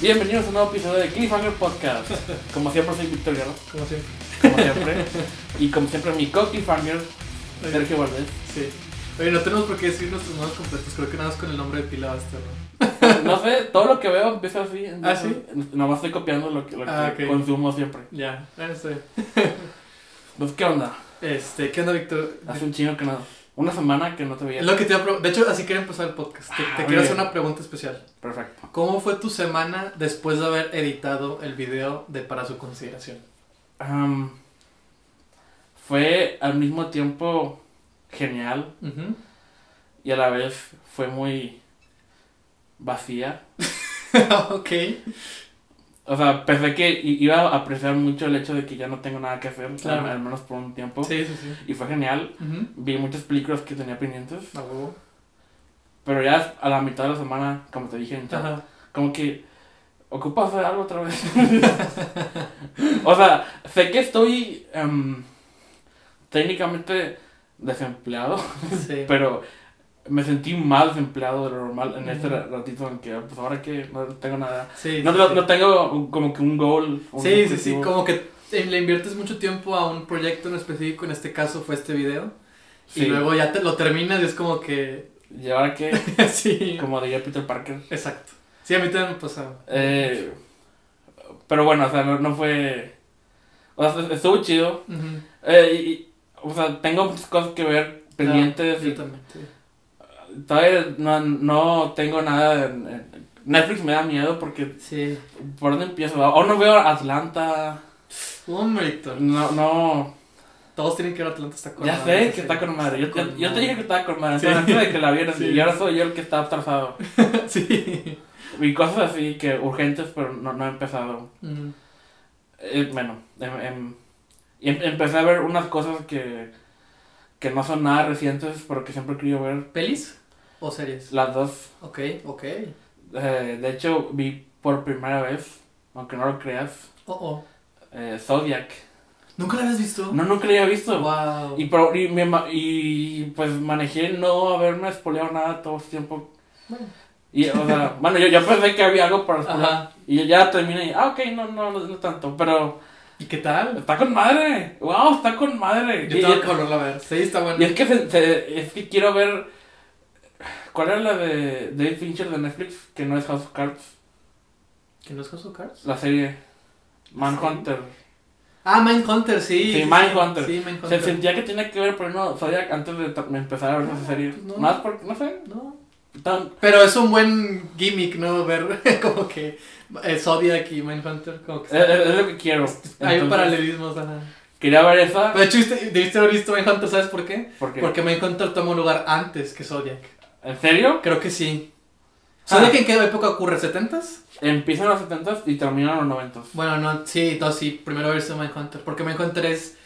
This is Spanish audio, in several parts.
Bienvenidos a un nuevo episodio de Cliffhanger Podcast. Como siempre soy Guerra, Como siempre. como siempre. y como siempre mi co-Cliffhanger, Sergio Valdés. Sí. Oye, no tenemos por qué decir nuestros nombres completos, creo que nada más con el nombre de pila basta, ¿no? No sé, todo lo que veo empieza así. ¿Ah, sí? Nomás estoy copiando lo que, lo que Ah, ok. consumo siempre. Ya, ya sé. Pues, ¿qué onda? Este, ¿qué onda, Víctor? Hace un chingo que no. Una semana que no te veía. Es lo que te iba a pre- De hecho, así quería empezar el podcast. Te, Ah, te quiero hacer una pregunta especial. Perfecto. ¿Cómo fue tu semana después de haber editado el video de Para su consideración? Fue al mismo tiempo genial y a la vez fue muy vacía. ok. O sea, pensé que iba a apreciar mucho el hecho de que ya no tengo nada que hacer, Claro. al, al menos por un tiempo. Sí, sí, sí. Y fue genial. Vi muchas películas que tenía pendientes. Pero ya a la mitad de la semana, como te dije en chat, como que ocupo hacer algo otra vez. o sea, sé que estoy em, técnicamente desempleado, Sí. pero me sentí más desempleado de lo normal en este ratito en que, pues ahora que no tengo nada. Sí, No, sí, no, no tengo como que un goal. un Sí, sí, sí, como que eh, le inviertes mucho tiempo a un proyecto en específico, en este caso fue este video, Sí. y luego ya te lo terminas y es como que... Y ahora que, sí, como diría Peter Parker. exacto. Sí, a mí también me pasaba. Eh, pero bueno, o sea, no, no fue. O sea, estuvo chido. Eh, y- o sea, tengo muchas cosas que ver pendientes. Claro, yo y también, sí. Todavía no, no tengo nada. en- Netflix me da miedo porque. Sí. ¿Por dónde empiezo? O no veo Atlanta. Hombre, Héctor, No, no. todos tienen que ver Atlanta está con ya madre, sé sí. que está con madre. Yo, Con yo te dije que estaba con madre. Sí. Antes de que la vieras. Sí. Y ahora soy yo el que está atrasado. sí. Y cosas así que urgentes, pero no, no he empezado. Ujú. Eh, bueno, em- em- em- empecé a ver unas cosas que, que no son nada recientes, pero que siempre he querido ver. ¿Pelis o series? Las dos. Ok, ok. Eh, de hecho, vi por primera vez, aunque no lo creas, Oh, oh. eh, Zodiac. ¿Nunca la habías visto? No, nunca lo había visto. Wow. Y, pro- y, me y pues manejé no haberme spoileado nada todo este tiempo. Bueno. Y, o sea, bueno, yo, yo pensé que había algo para spoilear. Ajá. Y ya terminé y, ah, ok, no, no, no, no tanto. Pero ¿Y qué tal? está con madre. Wow, está con madre. Yo Y- tengo que volverla a ver. Sí, está bueno. Y es que, se- se- es que quiero ver. ¿Cuál era la de David Fincher de Netflix? Que no es House of Cards. ¿Que no es House of Cards? La serie Manhunter. Ah, Mindhunter, sí. Sí, Mindhunter. Sí, Se sentía que tenía que ver, pero no, Zodiac antes de empezar a ver esa serie. pues no. Más porque, no sé. No. Tan, Pero es un buen gimmick, ¿no? Ver como que eh, Zodiac y Mindhunter, como que es, es- es lo que quiero. hay Entonces, paralelismos, ajá. Quería ver esa. Pero de hecho, ¿viste- debiste haber visto Mindhunter, ¿sabes por qué? Porque, Porque Mindhunter toma un lugar antes que Zodiac. ¿En serio? Creo que sí. Ah. ¿Zodiac en qué época ocurre? ¿70s? Empieza en los 70s y termina en los 90s. Bueno, no, sí, no, sí, primero visto Mindhunter. Porque Mindhunter es,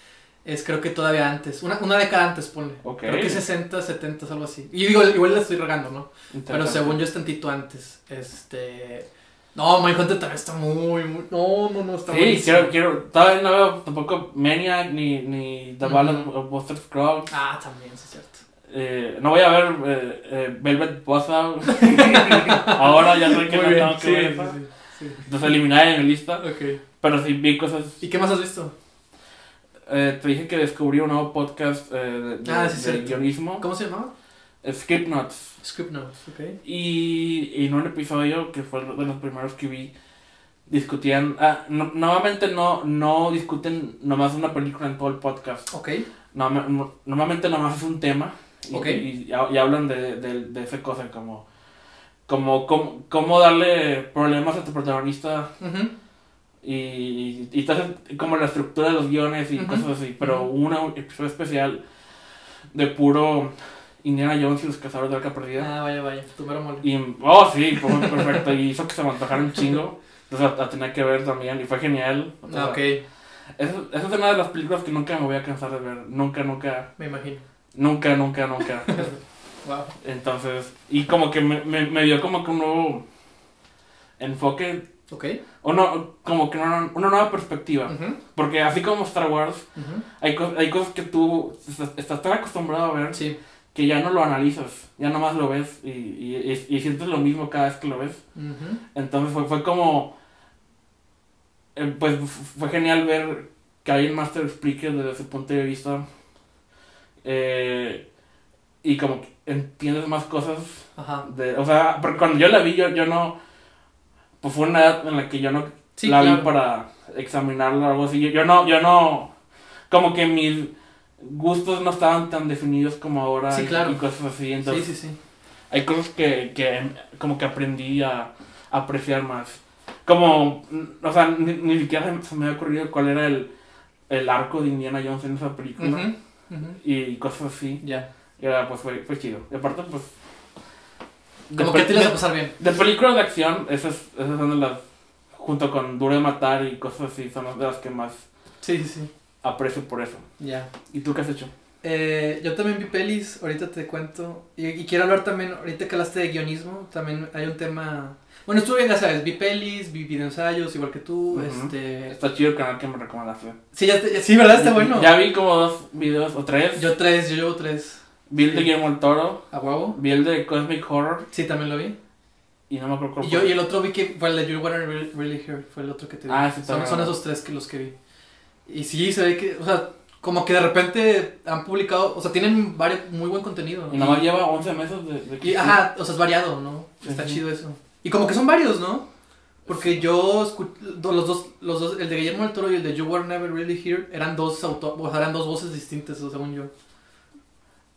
es creo que todavía antes, una, una década antes, ponle. Ok. Creo que 60, 70, algo así. Y digo, igual la estoy regando, ¿no? Pero según yo es tantito antes. Este. No, Mindhunter también está muy, muy. No, no, no, está Sí, buenísimo. quiero, quiero. Todavía no veo tampoco Maniac ni, ni The. Ballad of Buster Scruggs. Ah, también, sí, es cierto. Eh, no voy a ver eh, eh, Velvet Buzzsaw. Ahora ya sé que Muy no bien, tengo que sí, ver esa. sí, sí. Entonces eliminar en mi lista. Ok. Pero sí vi cosas. ¿Y qué más has visto? Eh, te dije que descubrí un nuevo podcast eh, de, de- Ah, sí, de cierto. guionismo. ¿Cómo se llamaba? Script Notes. Script Notes, ok. Y, y en un episodio que fue de los primeros que vi, discutían. Ah, no- normalmente no, no discuten nomás una película en todo el podcast. Ok. No- normalmente nomás es un tema. Y, y, y hablan de, de, de esa cosa, como. Como, como, cómo darle problemas a tu protagonista y, y entonces como la estructura de los guiones y cosas así, pero una un episodio especial de puro Indiana Jones y los cazadores de arca perdida. Ah, vaya, vaya. Tu mero mole. Y, oh, sí, perfecto. Y hizo que se me antojara un chingo. Entonces la, la tenía que ver también y fue genial. O sea, Ah, ok. Esa es una de las películas que nunca me voy a cansar de ver. Nunca, nunca, Me imagino. Nunca, nunca, nunca. Wow. Entonces, y como que me, me, me dio como que un nuevo enfoque, Ok. o no, como que una, una nueva perspectiva. Porque así como Star Wars, hay, co- hay cosas que tú estás, estás tan acostumbrado a ver Sí. que ya no lo analizas, ya nomás lo ves y, y, y, y sientes lo mismo cada vez que lo ves. Entonces fue, fue como. eh, pues fue genial ver que alguien más te lo explique desde su punto de vista. Eh, y como que entiendes más cosas. Ajá. De, o sea, porque cuando yo la vi, yo, yo no. Pues fue una edad en la que yo no Sí, la claro. vi para examinarla o algo así. Yo, yo no, yo no. Como que mis gustos no estaban tan definidos como ahora Sí, y, claro. y cosas así. Sí, Entonces, sí, sí. hay cosas que, que como que aprendí a apreciar más. Como, o sea, ni, ni siquiera se- se me había ocurrido cuál era el, el arco de Indiana Jones en esa película. Y cosas así. Ya. Y era, pues fue, fue chido. Y aparte, pues... Como que te ibas a pasar bien. de películas de acción, esas, esas son de las, junto con Duro de Matar y cosas así, son las de las que más Sí, sí, sí. aprecio por eso. Ya. ¿Y tú qué has hecho? Eh, yo también vi pelis, ahorita te cuento. Y, y quiero hablar también, ahorita que hablaste de guionismo, también hay un tema. Bueno, estuve bien, ya sabes, vi pelis, vi videoensayos, igual que tú. Este. Está chido el canal que me recomendaste. Sí, ya te- sí, ¿verdad? Está bueno. Ya vi como dos videos o tres. Yo tres, yo llevo tres. vi el de. Guillermo del Toro, ¿A huevo? vi el de Cosmic Horror Sí, también lo vi. y no me acuerdo cuál Y, yo, fue. y el otro vi que fue el de You Wanna Really, Really Hear, fue el otro que te vi. Ah, sí, son, son esos tres que los que vi. Y sí, se ve que, o sea, como que de repente han publicado, o sea, tienen varios, muy buen contenido. Y nomás lleva 11 meses de, de que Y, ajá, o sea, es variado, ¿no? Sí, Está sí. chido eso. Y como que son varios, ¿no? Porque yo, los dos, los dos, el de Guillermo del Toro y el de You Were Never Really Here, eran dos auto, eran dos voces distintas, según yo.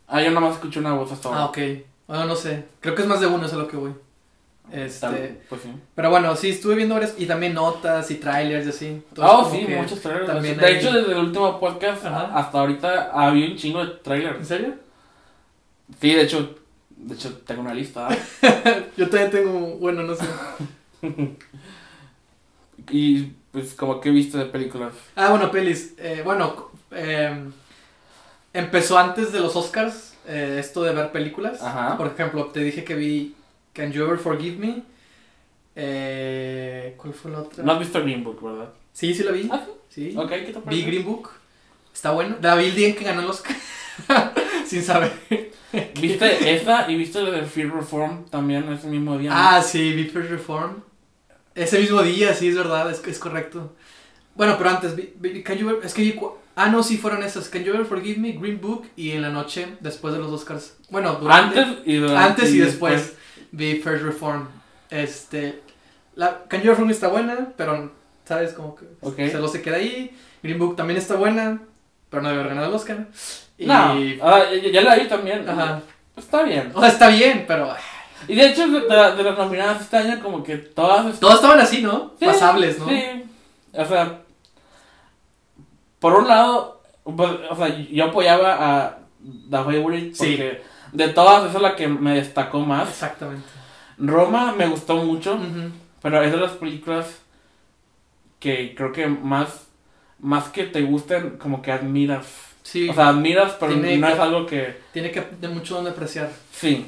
Ah, yo nomás escuché una voz hasta ahora. Ah, ok. Bueno, no sé. Creo que es más de uno, eso es a lo que voy. Este, Tal- Pues sí. pero bueno, sí, estuve viendo varias, y también notas y trailers y así. Ah, como sí, muchos trailers. también De hay- hecho, desde el último podcast Ajá. hasta ahorita había un chingo de ¿En trailers. serio? Sí, de hecho, de hecho tengo una lista. Yo también tengo, bueno, no sé. y pues como que viste de películas. Ah, bueno, pelis. Eh, bueno, eh, empezó antes de los Oscars eh, esto de ver películas. Ajá. Por ejemplo, te dije que vi Can You Ever Forgive Me. Eh, ¿Cuál fue la otra? No has visto Green Book, ¿verdad? Sí, sí la vi. Ah, Sí. Ok, ¿qué te Vi parece? Green Book. Está bueno. La vi el día en que ganó el Oscar. Sin saber. ¿Viste esa y viste la de Fear Reform también ese mismo día? ¿no? Ah, sí, vi First Reform. Ese mismo día, sí, es verdad, es, es correcto. Bueno, pero antes, Can You es que Ah, no, sí, fueron esas. Can You Ever Forgive Me, Green Book y en la noche, después de los Oscars. Bueno, durante, Antes y durante. antes y después, vi First Reform. Este. La, Can You Ever Forgive Me está buena, pero, ¿sabes? Como que Ok. se lo se queda ahí. Green Book también está buena, pero no debe haber ganado el Oscar. Y. No, ah, ya, ya la vi también. Ajá. Está bien. O sea, está bien, pero. Y de hecho, de, de- de las nominadas este año, como que todas. Todos estaban así, ¿no? Sí, Pasables, ¿no? Sí. O sea, por un lado, pues, o sea, yo apoyaba a The Favorite Sí. porque de todas esa es la que me destacó más. Exactamente. Roma me gustó mucho, pero es de las películas que creo que más, más que te gusten, como que admiras. Sí. O sea, admiras, pero no que- es algo que... Tiene que de mucho donde apreciar. Sí.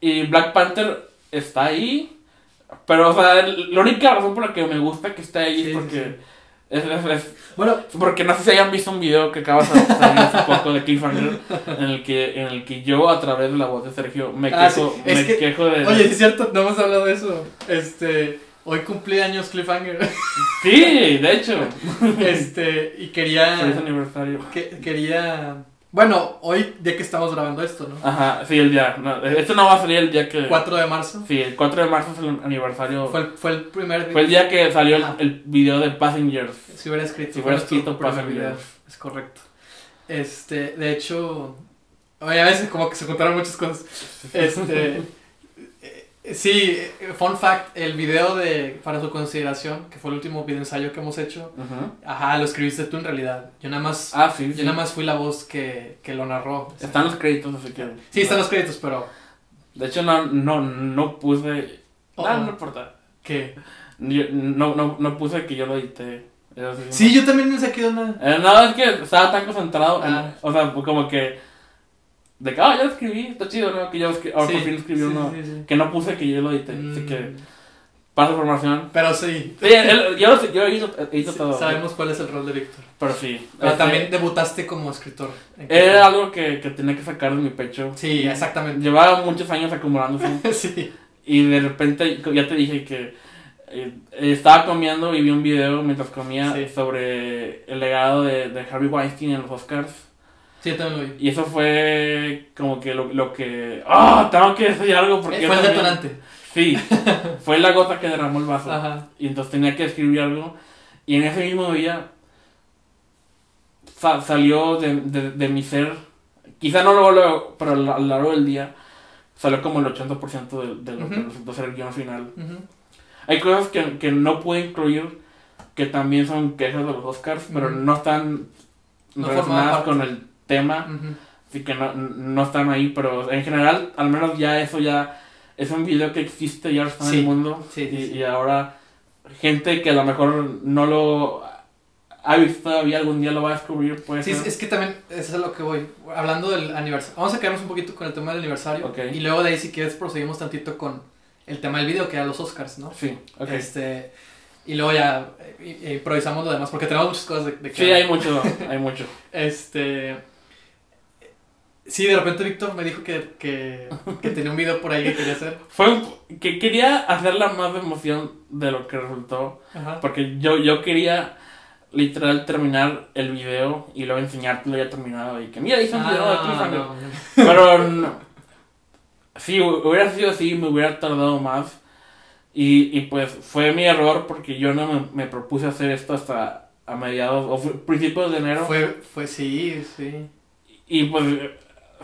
Y Black Panther está ahí. Pero, o sea, la única razón por la que me gusta que esté ahí Sí, es sí, porque. Es, es- es- Bueno, porque no sé si hayan visto un video que acaba de salir hace poco de Cliffhanger. En el, que, en el que yo, a través de la voz de Sergio, me Ah, quejo, sí, me que- quejo de. oye, sí es cierto, no hemos hablado de eso. Este, hoy cumplí años Cliffhanger. Sí, de hecho. este, y Feliz quería aniversario. que, quería bueno, hoy día que estamos grabando esto, ¿no? Ajá, sí, el día. No, esto no va a salir el día que. 4 de marzo. Sí, el 4 de marzo es el aniversario. Fue el, fue el primer Fue el día que salió el, video de Passengers. Si hubiera escrito. Si hubiera escrito, video. Es correcto. Este, de hecho, oye, a veces como que se juntaron muchas cosas. Este, sí, fun fact, el video de Para su consideración, que fue el último video ensayo que hemos hecho, Ajá. ajá, lo escribiste tú en realidad. Yo nada más, Ah, sí, sí. yo nada más fui la voz que, que lo narró. Están los créditos, así que. Sí, están los créditos, pero De hecho, no, no, no puse. Oh. Ah, no importa. ¿qué? Yo- no, no, no puse que yo lo edité. Sí, yo también me saqué de una... Eh, no, es que estaba tan concentrado. en- Ah. o sea, como que. De que, ah, ya lo escribí, está chido, ¿no? Que yo escri- ahora Sí, por fin escribí sí, uno. sí, sí. Que no puse que yo lo edité. Así Mm. que. Pasa formación. Pero sí. Sí, él- yo, lo- yo he he visto sí, todo. Sabemos cuál es el rol de Víctor. Pero sí. Pero Este, también debutaste como escritor. Era algo que, que tenía que sacar de mi pecho. Sí, exactamente. Llevaba muchos años acumulándose. sí. y de repente, ya te dije que eh, estaba comiendo y vi un video mientras comía Sí. sobre el legado de, de Harvey Weinstein en los Oscars. Sí, yo también lo vi. Y eso fue como que lo, lo que... ¡Ah! tengo que decir algo porque... Fue el también- detonante. Sí, fue la gota que derramó el vaso. Ajá. Y entonces tenía que escribir algo. Y en ese mismo día sa- salió de, de, de mi ser, quizá no luego, luego, pero a lo lo largo del día, salió como el 80% de, de lo que Ujú. resultó ser el guion final. Hay cosas que, que no pude incluir, que también son quejas de los Oscars, pero no están No relacionadas con el tema, así que no, no están ahí, pero en general, al menos ya eso ya es un video que existe, ya está en el mundo, Sí, sí, y, y ahora gente que a lo mejor no lo ha visto todavía, algún día lo va a descubrir, puede Sí, es, ser. es que también, eso es a lo que voy. Hablando del aniversario, vamos a quedarnos un poquito con el tema del aniversario. Y luego de ahí, si quieres, proseguimos tantito con el tema del video, que eran los Oscars, ¿no? Sí, ok. Este, y luego ya eh, improvisamos lo demás, porque tenemos muchas cosas de, de que Sí, hay mucho, hay mucho. Este. Sí, de repente Víctor me dijo que, que, que tenía un video por ahí que quería hacer. Fue un- que quería hacerla más de emoción de lo que resultó. Ajá. Porque yo, yo quería literal terminar el video y luego enseñártelo ya terminado y que mira, hice un video de Ah, no, no. Pero no. si hubiera sido así, me hubiera tardado más. Y, y pues fue mi error porque yo no me, me propuse hacer esto hasta a mediados o principios de enero. Fue, fue, sí, sí. Y pues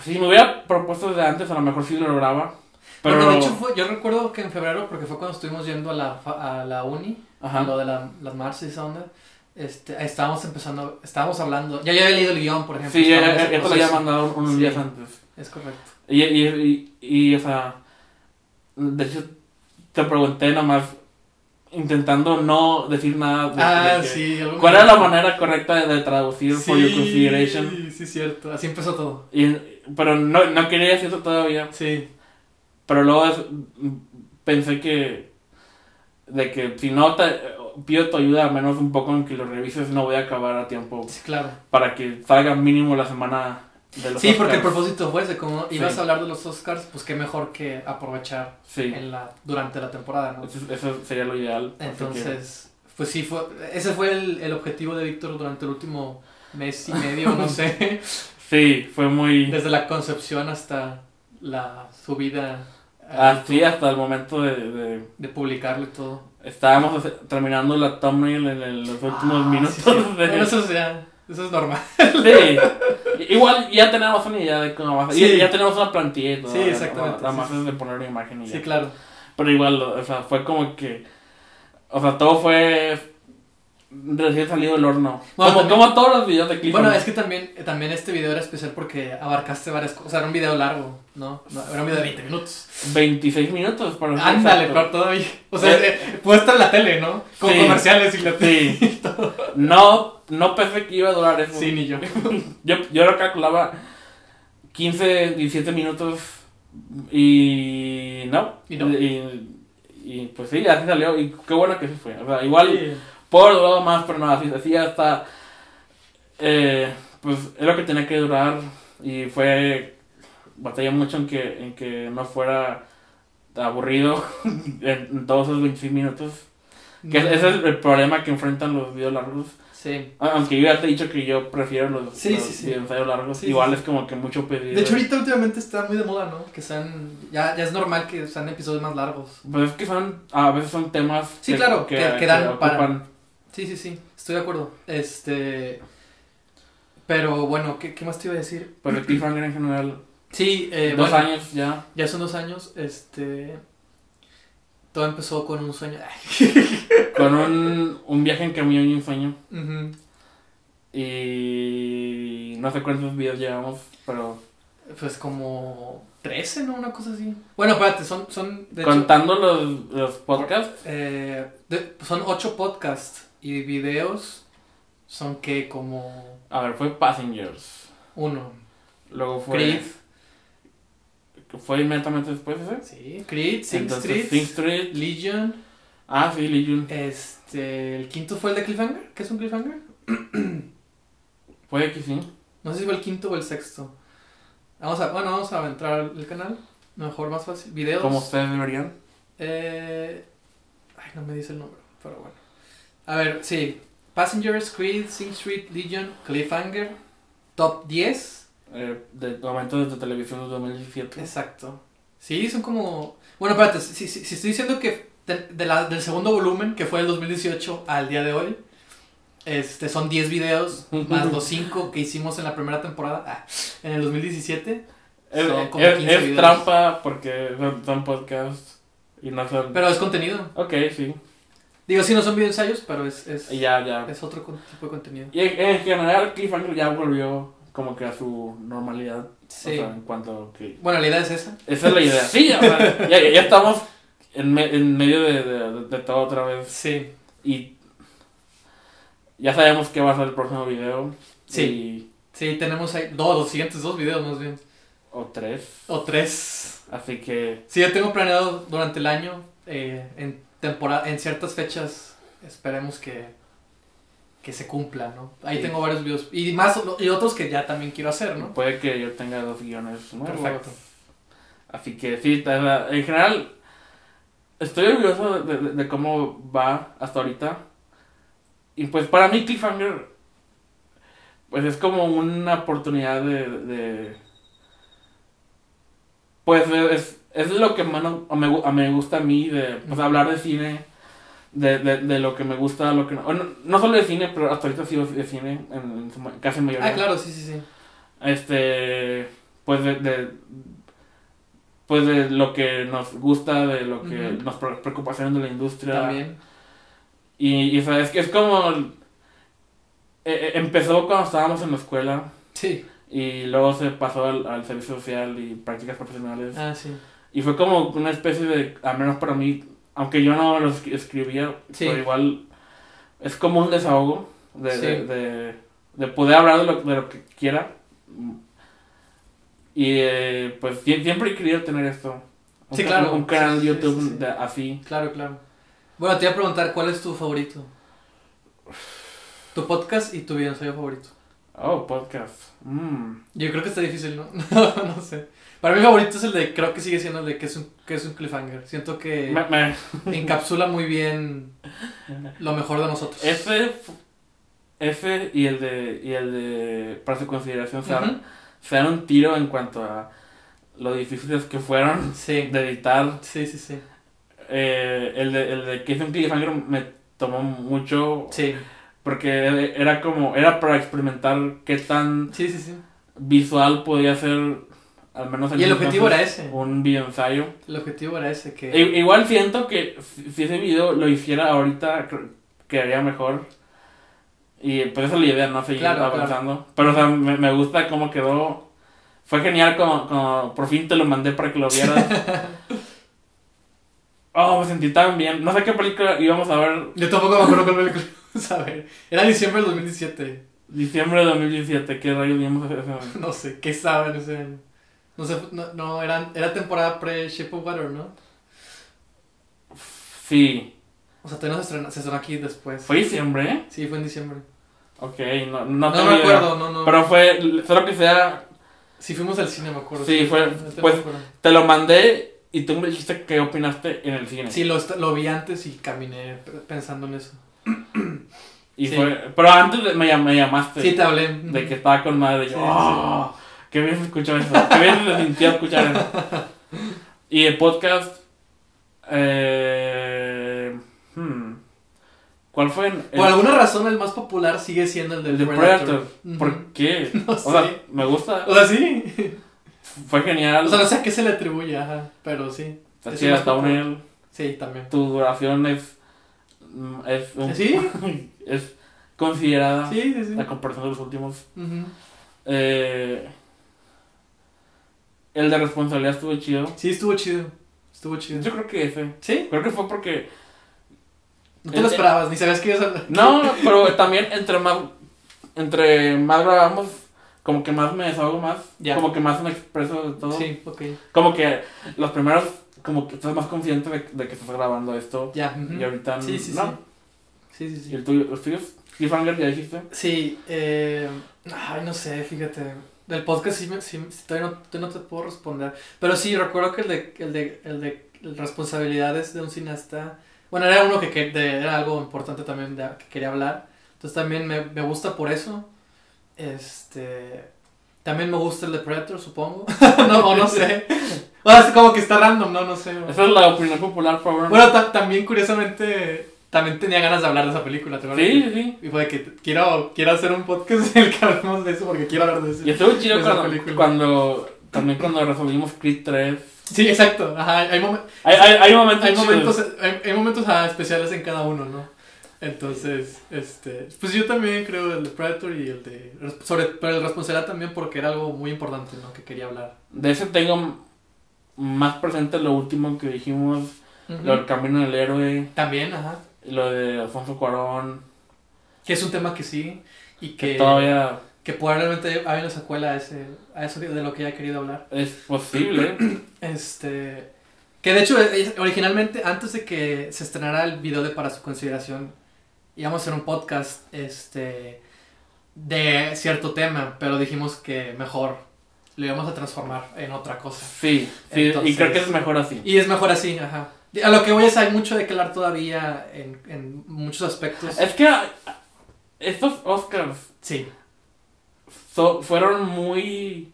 si me hubiera propuesto desde antes, a lo mejor sí lo lograba. Pero Bueno, de hecho, fue, yo recuerdo que en febrero, porque fue cuando estuvimos yendo a la, a la uni, Ajá. lo de la- las marchas y esa onda, este, estábamos empezando, estábamos hablando, ya, ya había leído el guion, por ejemplo. Sí, ya, te lo había mandado unos Sí. días antes. Es correcto. Y, y, y, y, o sea, de hecho, te pregunté nomás, intentando no decir nada. de- Ah, de que- sí. ¿Cuál era la manera correcta de, de traducir for your consideration? Sí, sí, cierto. Así empezó todo. Y, pero no, no quería decir eso todavía. Sí. Pero luego es- pensé que, de que si no te, pido tu ayuda, al menos un poco en que lo revises, no voy a acabar a tiempo Sí, claro. para que salga mínimo la semana de los Sí, porque el propósito fue ese, como ibas Sí. a hablar de los Oscars, pues qué mejor que aprovechar Sí, en la, durante la temporada, ¿no? eso, eso sería lo ideal. Entonces, pues sí, fue, ese fue el, el objetivo de Víctor durante el último mes y medio, no sé, Sí, fue muy... desde la concepción hasta la subida Así hasta el momento de... de- de publicarlo y todo. estábamos terminando la thumbnail en el- los últimos Ah, minutos. sí, sí. de- eso, es ya- eso es normal. Sí. Igual ya tenemos una idea de cómo va. Sí. Ya, tenemos una plantilla y todo. Sí, exactamente, Nada más es de poner una imagen y ya. Sí, claro. Pero igual, o sea, fue como que. O sea, todo fue. Recién salido del horno. Bueno, como, también- como todos los videos de Cliffhanger. Bueno, es que también, también este video era especial porque abarcaste varias cosas. O sea, era un video largo, ¿no? No, era un video de 20 minutos. 26 minutos para ser Ándale, pero todavía. O sea, eh, puede estar en la tele, ¿no? Con Sí. comerciales y la tele. Sí. No, no pensé que iba a durar eso. Sí, ni yo. Yo, yo lo calculaba 15, 17 minutos y no. Y no. Y, y, pues sí, así salió y qué bueno que sí fue. O sea, igual Sí. Puedo durado más, pero no, así, así hasta... Eh, pues es lo que tenía que durar y fue... Batallé mucho en que, en que no fuera aburrido en, todos esos 26 minutos. Que ese es el, problema que enfrentan los videos largos. Sí. Aunque yo ya te he dicho que yo prefiero los, Sí, los sí, sí. videoensayos largos, igual es como que mucho pedir. De hecho, ahorita últimamente está muy de moda, ¿no? Que sean. Ya, ya es normal que sean episodios más largos. Pues es que son, a veces son temas Sí, claro, que- que dan para-. Sí, sí, sí. Estoy de acuerdo. Este. Pero bueno, ¿qué, qué más te iba a decir? Pues el cliffhanger en general, Sí, eh, dos bueno, años ya. ya son dos años. Este. Todo empezó con un sueño. Con un, un viaje en camión y un sueño. Ujú. Y no sé cuántos videos llevamos, pero Pues como 13, ¿no? Una cosa así. Bueno, espérate, son, son de hecho, contando los, los podcasts, eh, de- son 8 podcasts y videos son que como a ver, fue Passengers. uno. Luego fue. Creed. ¿Fue inmediatamente después ese? Sí, Creed, Sing Street, Sing Street. Legion, Ah, sí, Legion. Este, el quinto fue el de Cliffhanger. ¿Qué es un Cliffhanger? Puede que sí. No sé si fue el quinto o el sexto. Vamos a, bueno, vamos a entrar al canal. Mejor, más fácil. Videos. Como ustedes deberían. Eh, ay, no me dice el número, pero bueno. A ver, sí. Passengers, Creed, Sing Street, Legion, Cliffhanger. Top 10. Eh, de momentos de televisión de 2017. Exacto. Sí, son como... Bueno, espérate, si, si, si estoy diciendo que de, de la, del segundo volumen, que fue el 2018 al día de hoy, este, son 10 videos, más los 5 que hicimos en la primera temporada, ah, en el 2017. Es, Son como es- 15 es videos. trampa porque son podcasts y no son... Pero es contenido. Ok, sí. Digo, sí, no son videoensayos, pero es, es, Ya, ya. es otro tipo de contenido. Y en, en general Cliffhanger ya volvió como que a su normalidad. Sí. O sea, en cuanto que... Bueno, la idea es esa. Esa es la idea. Sí, ya, ya estamos en, me- en medio de, de- de todo otra vez. Sí. Y ya sabemos qué va a ser el próximo video. Sí. Sí, tenemos ahí dos, los siguientes dos videos más bien. O tres. O tres. Así que... Sí, yo tengo planeado durante el año, eh, en temporada, en ciertas fechas, esperemos que, que se cumpla, ¿no? Ahí Sí. tengo varios videos. Y más, y otros que ya también quiero hacer, ¿no? Puede que yo tenga dos guiones nuevos. Perfecto. Así que sí, en general estoy orgulloso de, de- de cómo va hasta ahorita. Y pues para mí Cliffhanger pues es como una oportunidad de... de- pues es, es lo que más no- me, me gusta a mí, de pues, hablar de cine, de, de, de lo que me gusta, lo que no, o no. no solo de cine, pero hasta ahorita sigo de cine, en, en su casi mayoría. Ah, claro, sí, sí, sí. Este, pues de, de- pues de lo que nos gusta, de lo que Ujú. nos pre- preocupaciones de la industria. También. Y, y sabes que es como, eh, eh, empezó cuando estábamos en la escuela Sí. y luego se pasó al, al servicio social y prácticas profesionales. Ah, sí. Y fue como una especie de, al menos para mí, aunque yo no los escribía, Sí. pero igual es como un desahogo de, Sí. de, de, de poder hablar de lo, de lo que quiera. Y eh, pues sie- siempre he querido tener esto. Un, Sí, claro. Un canal de YouTube de- así. Claro, claro. Bueno, te iba a preguntar, ¿cuál es tu favorito? Tu podcast y tu video favorito. Oh, podcast. Mm. Yo creo que está difícil, ¿no? no sé. Para mí mi favorito es el de, creo que sigue siendo el de que es un, que es un cliffhanger. Siento que encapsula muy bien lo mejor de nosotros. f- ese y el de, y el de, para su consideración, se, dan, se dan un tiro en cuanto a lo difíciles que fueron Sí, de editar. sí, sí, sí. Eh, el, de, el de que es un cliffhanger me tomó mucho Sí, porque era como, era para experimentar qué tan sí, sí, sí. visual podía ser, al menos en Y el objetivo era ese. un video ensayo. El objetivo era ese, que... I- igual siento que si ese video lo hiciera ahorita, quedaría mejor. Y pues esa es la idea, no seguir Claro, claro. avanzando. Pero o sea, me, me gusta cómo quedó. Fue genial como, como por fin te lo mandé para que lo vieras. oh, me sentí tan bien. No sé qué película íbamos a ver Yo tampoco me acuerdo cuál película íbamos a ver. Era diciembre del 2017. diciembre de 2017. ¿Qué rayos vimos ese? No sé, ¿qué estaba en ese año? No sé, no, no era, era temporada pre-Shape of Water, ¿no? Sí. O sea, todavía no se estrenó, se estrenó aquí después. ¿Fue diciembre? Sí, fue en diciembre. Ok, no, no, No, me acuerdo, no, no. Pero fue, solo que sea, Sí, fuimos al cine, me acuerdo. Sí, fue- te pues- te lo mandé y tú me dijiste qué opinaste en el cine. Sí, lo, vi antes y caminé pensando en eso. Y Sí. fue, pero antes me, me llamaste Sí, te hablé. de que estaba con madre. yo, sí, "Oh, qué bien se escuchó eso. Qué bien se sintió escuchar eso. Y el podcast, eh, hmm, ¿cuál fue? El, Por alguna razón, el más popular sigue siendo el del el de Predator. Predator. ¿Por qué? No o sea, me gusta. O sea, sí. Fue genial. O sea, no sé a qué se le atribuye, ajá. Pero sí. Está es chida, está un Sí, también. Tu duración es. mm, Es, un- ¿Sí? es considerada Sí, sí, sí. la comparación de los últimos. Ujú. Eh, el de responsabilidad estuvo chido. Sí, estuvo chido. Estuvo chido. Yo creo que ese. ¿Sí? Creo que fue porque. No te lo Eh, esperabas, ni sabías que ibas a. No, pero también entre más. Entre más grabamos, como que más me desahogo más. Ya. Como que más me expreso de todo. Sí, ok. Como que los primeros como que estás más consciente de, de que estás grabando esto. Ya. Y ahorita Sí, sí, no. sí. Sí, sí, ¿Y sí. el tuyo, los tuyos? Cliffhanger, ya dijiste. Sí, eh, ay, no sé, fíjate. Del podcast sí, sí, todavía, no, todavía no te puedo responder. Pero sí, recuerdo que el de, el de, el de responsabilidades de un cineasta, bueno, era uno que, que de- era algo importante también de, que quería hablar. Entonces también me, me gusta por eso. Este, también me gusta el de Predator, supongo. no, o no sé. O sea, es como que está random, no, no sé. Esa es la opinión popular, por favor. Bueno, ta- también curiosamente, también tenía ganas de hablar de esa película, ¿te acuerdas? sí, sí, sí. Y fue que quiero, quiero hacer un podcast en el que hablemos de eso porque quiero hablar de eso. Y estuvo chido cuando, película. cuando. También cuando resolvimos Creed 3. Sí, exacto. Ajá, hay, momen- Hay, hay, hay momentos. hay momentos, hay, momentos especiales en cada uno, ¿no? Entonces, este, pues yo también creo el de Predator y el de sobre pero el responsabilidad también porque era algo muy importante, ¿no? Que quería hablar. De ese tengo más presente lo último que dijimos: lo del camino del héroe, También, ajá. Lo de Alfonso Cuarón. Que es un tema que sí y Que que todavía que probablemente hay una secuela a ese a eso de lo que ya he querido hablar. es posible. Este. Que de hecho, eh, originalmente, antes de que se estrenara el video de Para su consideración, íbamos a hacer un podcast este, de cierto tema, pero dijimos que mejor lo íbamos a transformar en otra cosa. Sí, sí, y creo que es mejor así. Y es mejor así, ajá. A lo que voy es, hay mucho de que hablar todavía en, en muchos aspectos. Es que estos Oscars Sí, so- fueron muy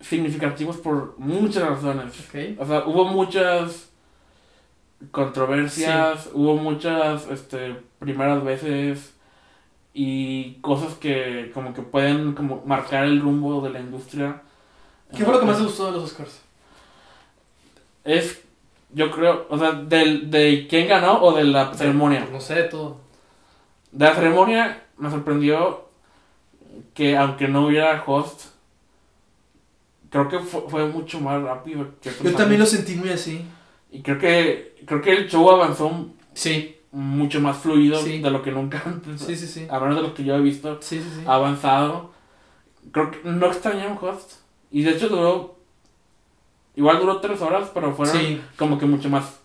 significativos por muchas razones. ok. O sea, hubo muchas controversias, hubo muchas este, primeras veces y cosas que como que pueden como marcar el rumbo de la industria. ¿Qué fue lo que más te gustó de los Oscars? Es, yo creo, o sea, del, de quién ganó o de la ceremonia. Pues no sé, de todo. De la ceremonia me sorprendió que aunque no hubiera host, creo que fue, fue mucho más rápido que Yo también lo años. sentí muy así. Y creo que, creo que el show avanzó Sí, mucho más fluido Sí. de lo que nunca antes. sí, sí, sí. A menos de lo que yo he visto, Sí, sí, sí. ha avanzado. Creo que no extrañé un host. Y de hecho duró, igual duró tres horas, pero fueron Sí, como que mucho más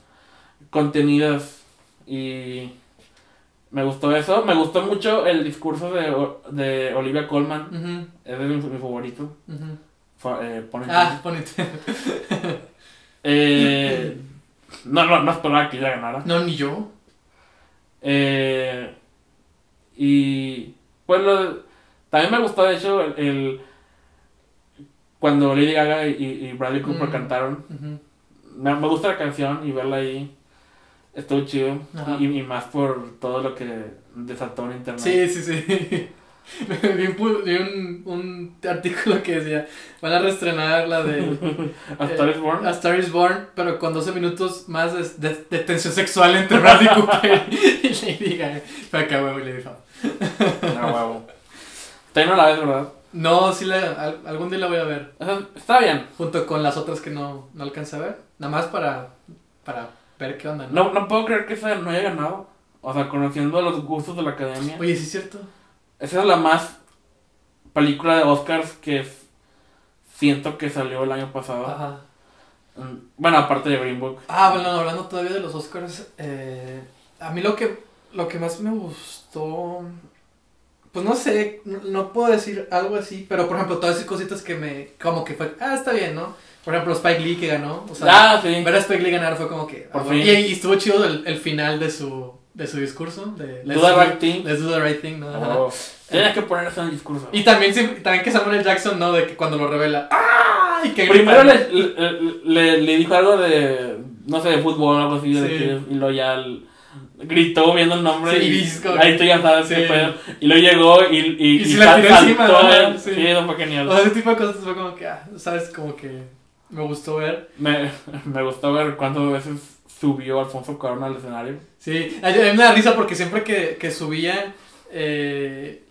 contenidas. Y me gustó eso. Me gustó mucho el discurso de, de Olivia Colman. Ese es mi, mi favorito. Fa- eh, pone- Ah, bonito. Eh, no, no, no esperaba que ella ganara. No, ni yo. Eh, y pues lo- también me gustó de hecho el, el- cuando Lady Gaga y, y Bradley Cooper Mm. cantaron. Ujú. Me, me gusta la canción y verla ahí. Estuvo chido. Y, y más por todo lo que desató en internet. Sí, sí, sí. vi un, vi un, un artículo que decía, van a reestrenar la de A Star is Born. A Star is Born, pero con 12 minutos más de, de- de tensión sexual entre Bradley Cooper y Lady Gaga. Fue acá, huevo, y Lady Gaga. No, huevo. No la ves, ¿verdad? No, sí, la, al- algún día la voy a ver, está bien. junto con las otras que no, no alcancé a ver. Nada más para, para ver qué onda, ¿no? No, no puedo creer que esa no haya ganado. O sea, conociendo los gustos de la academia. Oye, sí es cierto. Esa es la más película de Oscars que siento que salió el año pasado. Ajá. Mm, Bueno, aparte de Green Book. Ah, bueno, hablando todavía de los Oscars, eh, a mí lo que, lo que más me gustó, pues no sé, no, no puedo decir algo así, pero por ejemplo, todas esas cositas que me, como que fue, ah, está bien, ¿no? Por ejemplo, Spike Lee que ganó, o sea, ah, sí. ver a Spike Lee ganar fue como que, Por ah, y, y estuvo chido el, el final de su, de su discurso, de Do the right thing. Let's do the right thing, ¿no? Oh, Tienes que poner eso en el discurso. Y también, también que Samuel. Jackson, ¿no? De que cuando lo revela, ¡ah! Y que Primero le, le, le- dijo algo de, no sé, de fútbol o algo así, de Sí. que- y luego ya el- gritó viendo el nombre Sí, y dices como ahí tú ya sabes qué sí. pedo. Y luego llegó y, y, Y se la tiró encima, sí. sí, eso fue genial. O sea, ese tipo de cosas fue como que, ah, ¿sabes? Como que me gustó ver. Me, me gustó ver cuántas veces subió Alfonso Cuarón al escenario. Sí, a mí me da risa porque siempre que, que subía, eh,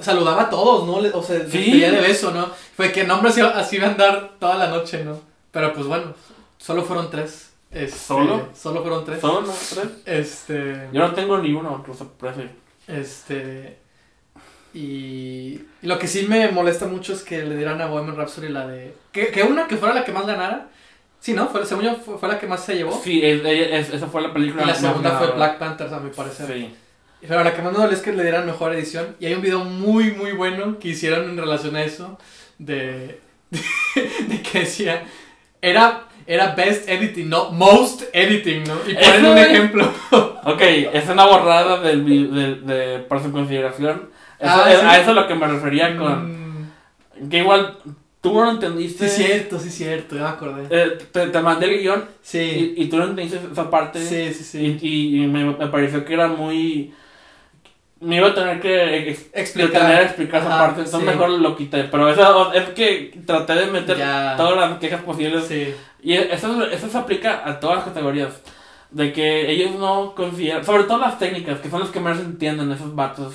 saludaba a todos, ¿no? O sea, despedía de beso, ¿no? Fue que, no, hombre, así, así iba a andar toda la noche, ¿no? Pero pues bueno, solo fueron tres. Este, ¿Solo? Solo fueron tres. ¿Solo no? ¿Tres? Este. Yo no tengo ni uno, que sorpresa. Este. Y, y lo que sí me molesta mucho es que le dieran a Bohemian Rhapsody la de. Que, que una que fuera la que más ganara. Sí, ¿no? Fue, según yo, fue, fue la que más se llevó. Sí, es- es- esa fue la película y la segunda fue. Black Panther, a mi parecer. Sí. Pero la que más me dolió es que le dieran mejor edición. Y hay un video muy, muy bueno que hicieron en relación a eso. De, de que decía. Era, era best editing, no most editing, ¿no? Y ponen un ejemplo. Ok, es una borrada del, vi- de, de, por su consideración. Eso- Ah, es- ¿sí? A eso es lo que me refería con... Mm, Que igual tú no entendiste. sí, cierto, sí, cierto, ya me acordé. Eh, te, te mandé el guion Sí, y, y tú no entendiste esa parte. sí, sí, sí. Y, y- y me, me pareció que era muy... Me iba a tener que ex- Explicar. explicar esa Ajá, parte, entonces sí. mejor lo quité. Pero eso es que traté de meter Ya. todas las quejas posibles. Sí. Y eso, eso se aplica a todas las categorías. De que ellos no consideran, sobre todo las técnicas, que son las que más entienden esos vatos.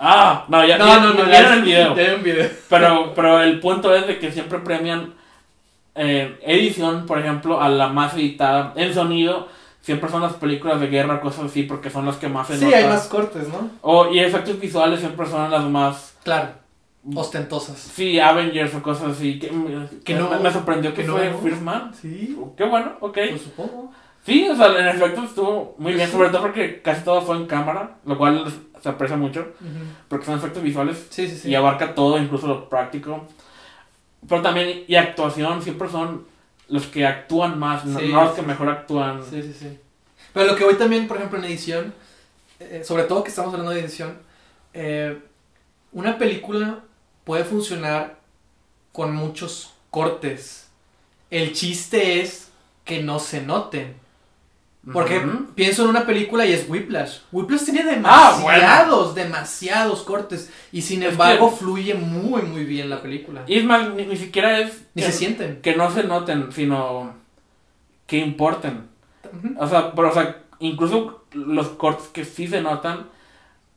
Ah, no, ya, No, no, no, vieron ya- el video. Ya hay un video. Pero, pero el punto es de que siempre premian eh, edición, por ejemplo, a la más editada. En sonido, siempre son las películas de guerra, cosas así, porque son las que más se Sí, notan. hay más cortes, ¿no? O, y efectos visuales siempre son las más... Claro, ostentosas. Sí, Avengers o cosas así. Que, no- me sorprendió que, que no, fue ¿no? First Man. Sí, Qué bueno, ok. pues supongo. Sí, o sea, en efecto estuvo muy bien, Sí. sobre todo porque casi todo fue en cámara, lo cual se aprecia mucho, porque son efectos visuales Sí, sí, sí. y abarca todo, incluso lo práctico. Pero también, y actuación, siempre son los que actúan más, Sí, no los que mejor actúan. Sí, sí, sí. Pero lo que voy también, por ejemplo, en edición, eh, sobre todo que estamos hablando de edición, eh, una película puede funcionar con muchos cortes. El chiste es que no se noten. Porque pienso en una película y es Whiplash. Whiplash tiene Ah, demasiados, demasiados cortes. Y sin Es embargo que- fluye muy, muy bien la película. Y es más, ni, ni siquiera es Ni que, se sienten. que no se noten, sino que importen. O sea, pero, o sea, incluso los cortes que sí se notan,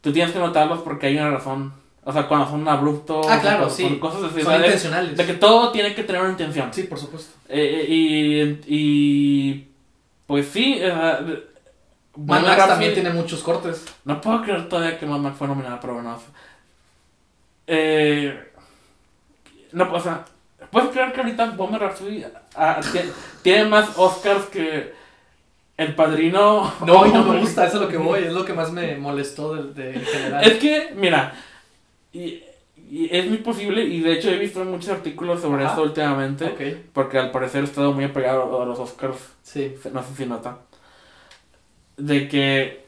tú tienes que notarlos porque hay una razón. O sea, cuando son abruptos, Ah, claro, sí. cosas así. Son de, intencionales. de que todo tiene que tener una intención. Sí, por supuesto. Eh, eh, y, y pues sí, eh, Mad Max también tiene muchos cortes. No puedo creer todavía que Mad Max fue nominada, pero bueno. Eh, no, o sea, ¿puedes creer que ahorita Bohemian Rhapsody ah, tie- tiene más Oscars que El Padrino? No, no me gusta, eso es lo que voy, es lo que más me molestó de, de en general. Es que, mira, y, y es muy posible, y de hecho he visto muchos artículos sobre Ajá. esto últimamente, porque al parecer he estado muy apegado a los Oscars sí. no sé si nota, de que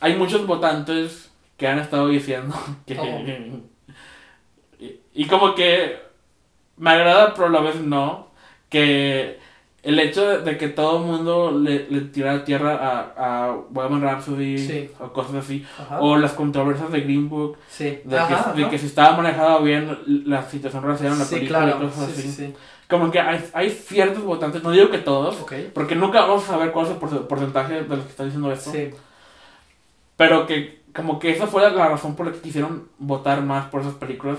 hay muchos votantes que han estado diciendo que... Oh. Y, y como que me agrada, pero a la vez no, que el hecho de, de que todo el mundo le, le tira tierra a, a Rhapsody Sí. o cosas así, Ajá. o las controversias de Green Book, sí. de, Ajá, que, de que si estaba manejado bien la situación racial en la Sí, película claro. y cosas Sí, así. sí, sí. Como que hay, hay ciertos votantes, no digo que todos, porque nunca vamos a saber cuál es el porce- porcentaje de los que están diciendo esto. Pero que como que esa fue la razón por la que quisieron votar más por esas películas.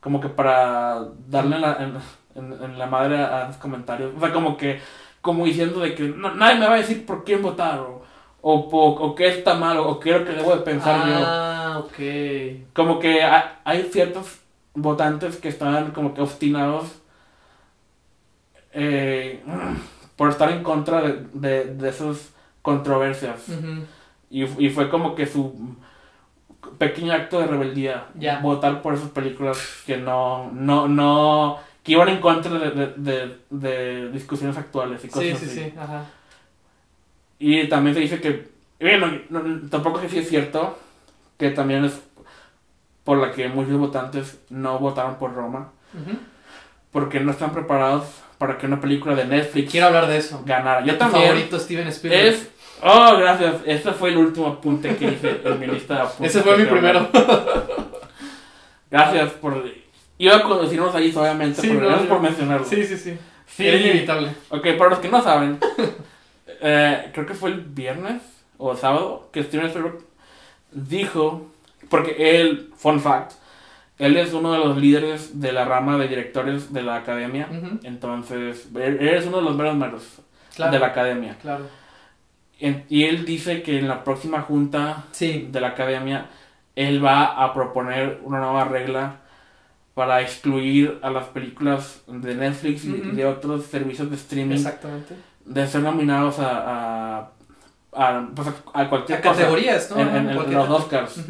Como que para darle en la, en, en- en la madre a, a los comentarios. O sea, como que como diciendo de que no- nadie me va a decir por quién votar. O, o, po- o qué está mal. O qué es lo que debo de pensar yo. Ah, ok. Como que hay, hay ciertos votantes que están como que obstinados eh, por estar en contra de, de, de esas controversias. Y, y fue como que su pequeño acto de rebeldía. Votar por esas películas que no, no, no, que iban en contra de, de, de, de discusiones actuales y cosas Sí, así. sí, sí. Ajá. Y también se dice que, bueno, no- tampoco que sí es cierto, que también es por la que muchos votantes no votaron por Roma, porque no están preparados para que una película de Netflix Quiero hablar de eso. ganara. Yo también. favorito Steven Spielberg. Es. Oh, gracias. Este fue el último apunte que hice en mi lista de apuntes. Ese fue mi primero. Gracias por. Iba a conducirnos ahí suavemente, Sí, pero no, yo- por mencionarlo. Sí, sí, sí. Sí. Era inevitable. Ok, para los que no saben, eh, creo que fue el viernes o sábado que Steven Spielberg dijo, porque él, fun fact, él es uno de los líderes de la rama de directores de la academia. Entonces, él él es uno de los meros meros Claro. de la academia. Claro. En- Y él dice que en la próxima junta Sí. de la academia, él va a proponer una nueva regla para excluir a las películas de Netflix y- de otros servicios de streaming Exactamente. de ser nominados a, a, a, pues, a- cualquier A cosa categorías, ¿no? en, los. Oscars.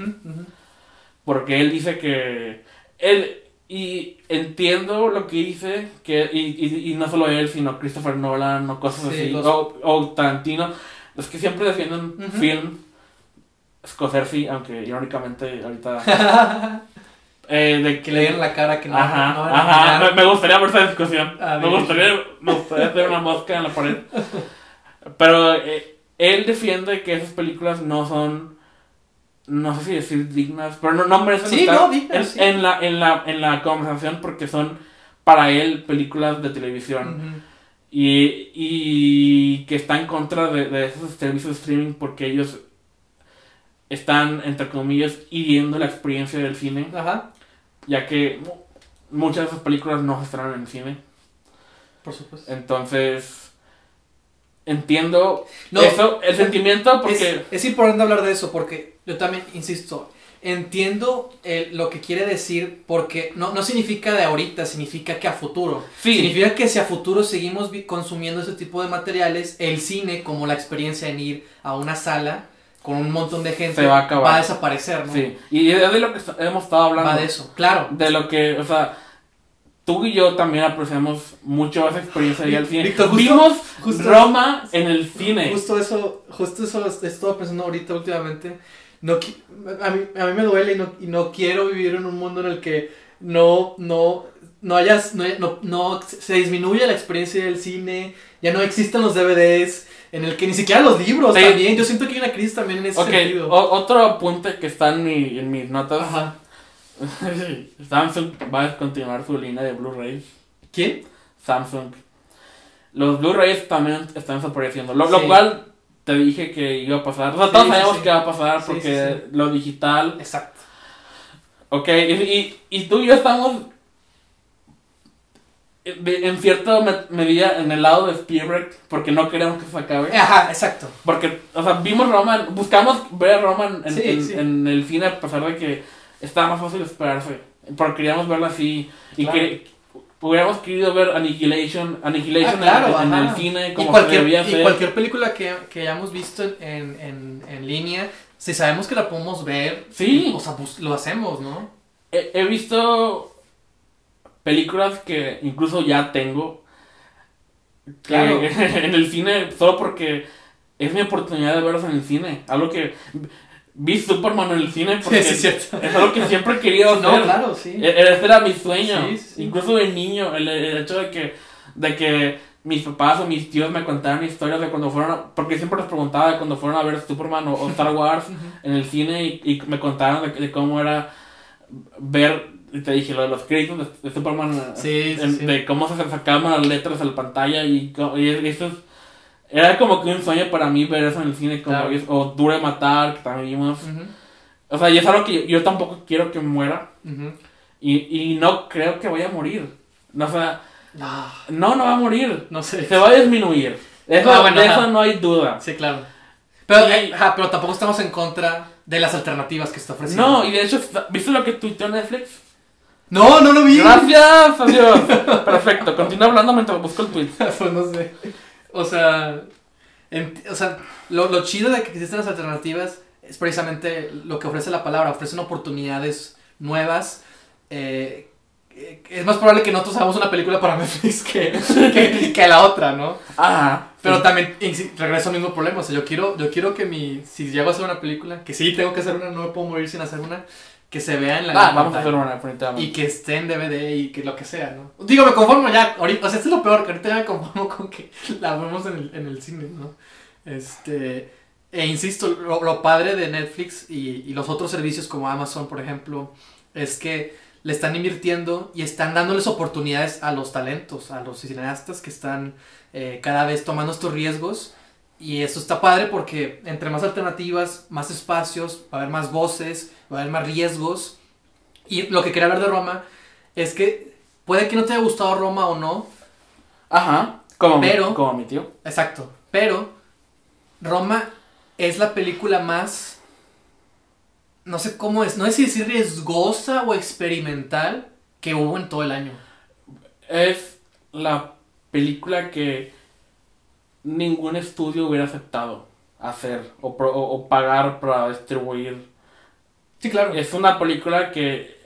Porque él dice que. Él. Y entiendo lo que dice, que, y, y, y no solo él, sino Christopher Nolan o cosas Sí, así, los- o, o Tarantino, los que siempre defienden film, Scorsese, aunque irónicamente ahorita... eh, de Que le dieron la cara que no. Ajá, no ajá, me, me gustaría ver esa discusión. Me, gustaría, me gustaría hacer una mosca en la pared. Pero eh, él defiende que esas películas no son, no sé si decir dignas, pero no, no merecen Sí, estar no, dignas, en, sí. en la, en, la, en la conversación porque son para él películas de televisión. Ujú. Y, y que está en contra de, de esos servicios de streaming porque ellos están, entre comillas, hiriendo la experiencia del cine Ajá, ya que mu- muchas de esas películas no se estrenan en cine. por supuesto. Entonces, entiendo No, eso, el sentimiento, Es, porque... es importante hablar de eso porque yo también, insisto, entiendo eh, lo que quiere decir porque no, no significa de ahorita, significa que a futuro. Sí, Significa que si a futuro seguimos consumiendo ese tipo de materiales, el cine, como la experiencia en ir a una sala con un montón de gente, Se va a acabar. desaparecer, ¿no? sí. Y es de lo que hemos estado hablando. Va de eso, claro. De lo que, o sea, tú y yo también apreciamos mucho esa experiencia de ir al cine. Víctor, justo- Vimos justo- Roma en el cine. Justo eso, justo eso he estado pensando ahorita últimamente. No, a, mí, a mí me duele y no, y no quiero vivir en un mundo en el que no, no, no hayas, no, no, no se disminuye la experiencia del cine, ya no existen los DVDs, en el que ni siquiera los libros Sí. también. Yo siento que hay una crisis también en ese Ok, sentido. o- otro apunte que está en, mi, en mis notas. Ajá. Samsung va a descontinuar su línea de Blu-rays. ¿Quién? Samsung. Los Blu-rays también están desapareciendo. Lo, cual te dije que iba a pasar. O sea, todos sí, sabemos que va a pasar porque lo digital. Exacto. Ok, y, y, y tú y yo estamos en cierta me- medida en el lado de Spielberg porque no queremos que se acabe. Ajá, exacto. Porque, o sea, vimos Roma, buscamos ver Roma en, en- Sí, en- sí. en el cine a pesar de que estaba más fácil esperarse. Porque queríamos verla así y Claro. que hubiéramos querido ver Annihilation, Annihilation Ah, claro, en, el cine Y como se cualquier, y hacer. cualquier película que, que hayamos visto en, en, en línea, si sabemos que la podemos ver, Sí. o sea, pues, lo hacemos, ¿no? He, he visto películas que incluso ya tengo Claro. en el cine solo porque es mi oportunidad de verlas en el cine. Algo que vi Superman en el cine porque Sí, sí, es es algo que siempre he querido hacer. No, claro, sí. E- Ese era mi sueño. Sí. Incluso de niño, el, el hecho de que, de que mis papás o mis tíos me contaran historias de cuando fueron a- Porque siempre les preguntaba de cuando fueron a ver Superman o, o Star Wars en el cine y, y me contaron de, de cómo era ver, y te dije, lo de los créditos de, Superman, eh, Sí, sí, en- sí. de cómo se sacaban las letras a la pantalla y, y eso es- era como que un sueño para mí ver eso en el cine, como Claro. es- o Dure Matar, que también vimos. Ujú, O sea, y es algo que yo, yo tampoco quiero que muera. ujú. Y, y no creo que vaya a morir. No, o sea, Ah, no, no va a morir. no sé. Se va a disminuir. Eso, Ah, bueno, de eso no hay duda. Sí, claro. Pero, Y- eh, pero tampoco estamos en contra de las alternativas que está ofreciendo. No, y de hecho, ¿viste lo que tuiteó Netflix? No, no lo vi. Gracias, adiós. Perfecto, continúa hablando mientras busco el tweet. pues no sé. O sea, o sea lo, lo chido de que existen las alternativas es precisamente lo que ofrece la palabra. Ofrecen oportunidades nuevas. eh, eh, es más probable que nosotros hagamos una película para Netflix que, que, que la otra, ¿no? Ajá. Pero sí. también regreso al mismo problema. O sea, yo quiero, yo quiero que mi. Si llego a hacer una película, que sí tengo que hacer una, no me puedo morir sin hacer una, que se vea en la Ah, vamos a hacer una. Y que esté en DVD y que lo que sea, ¿no? Digo, me conformo ya, ahorita, o sea, esto es lo peor, que ahorita ya me conformo con que la vemos en el, en el cine, ¿no? Este, e insisto, lo, lo padre de Netflix y, y los otros servicios como Amazon, por ejemplo, es que le están invirtiendo y están dándoles oportunidades a los talentos, a los cineastas que están eh, cada vez tomando estos riesgos. Y eso está padre porque entre más alternativas, más espacios, va a haber más voces, va a haber más riesgos. Y lo que quería hablar de Roma es que puede que no te haya gustado Roma o no, Ajá. Como, Pero- mi, como mi tío. exacto, pero Roma es la película más, no sé cómo es, no sé si decir riesgosa o experimental que hubo en todo el año. Es la película que ningún estudio hubiera aceptado hacer o, pro- o- o pagar para distribuir. Sí, claro. Es una película que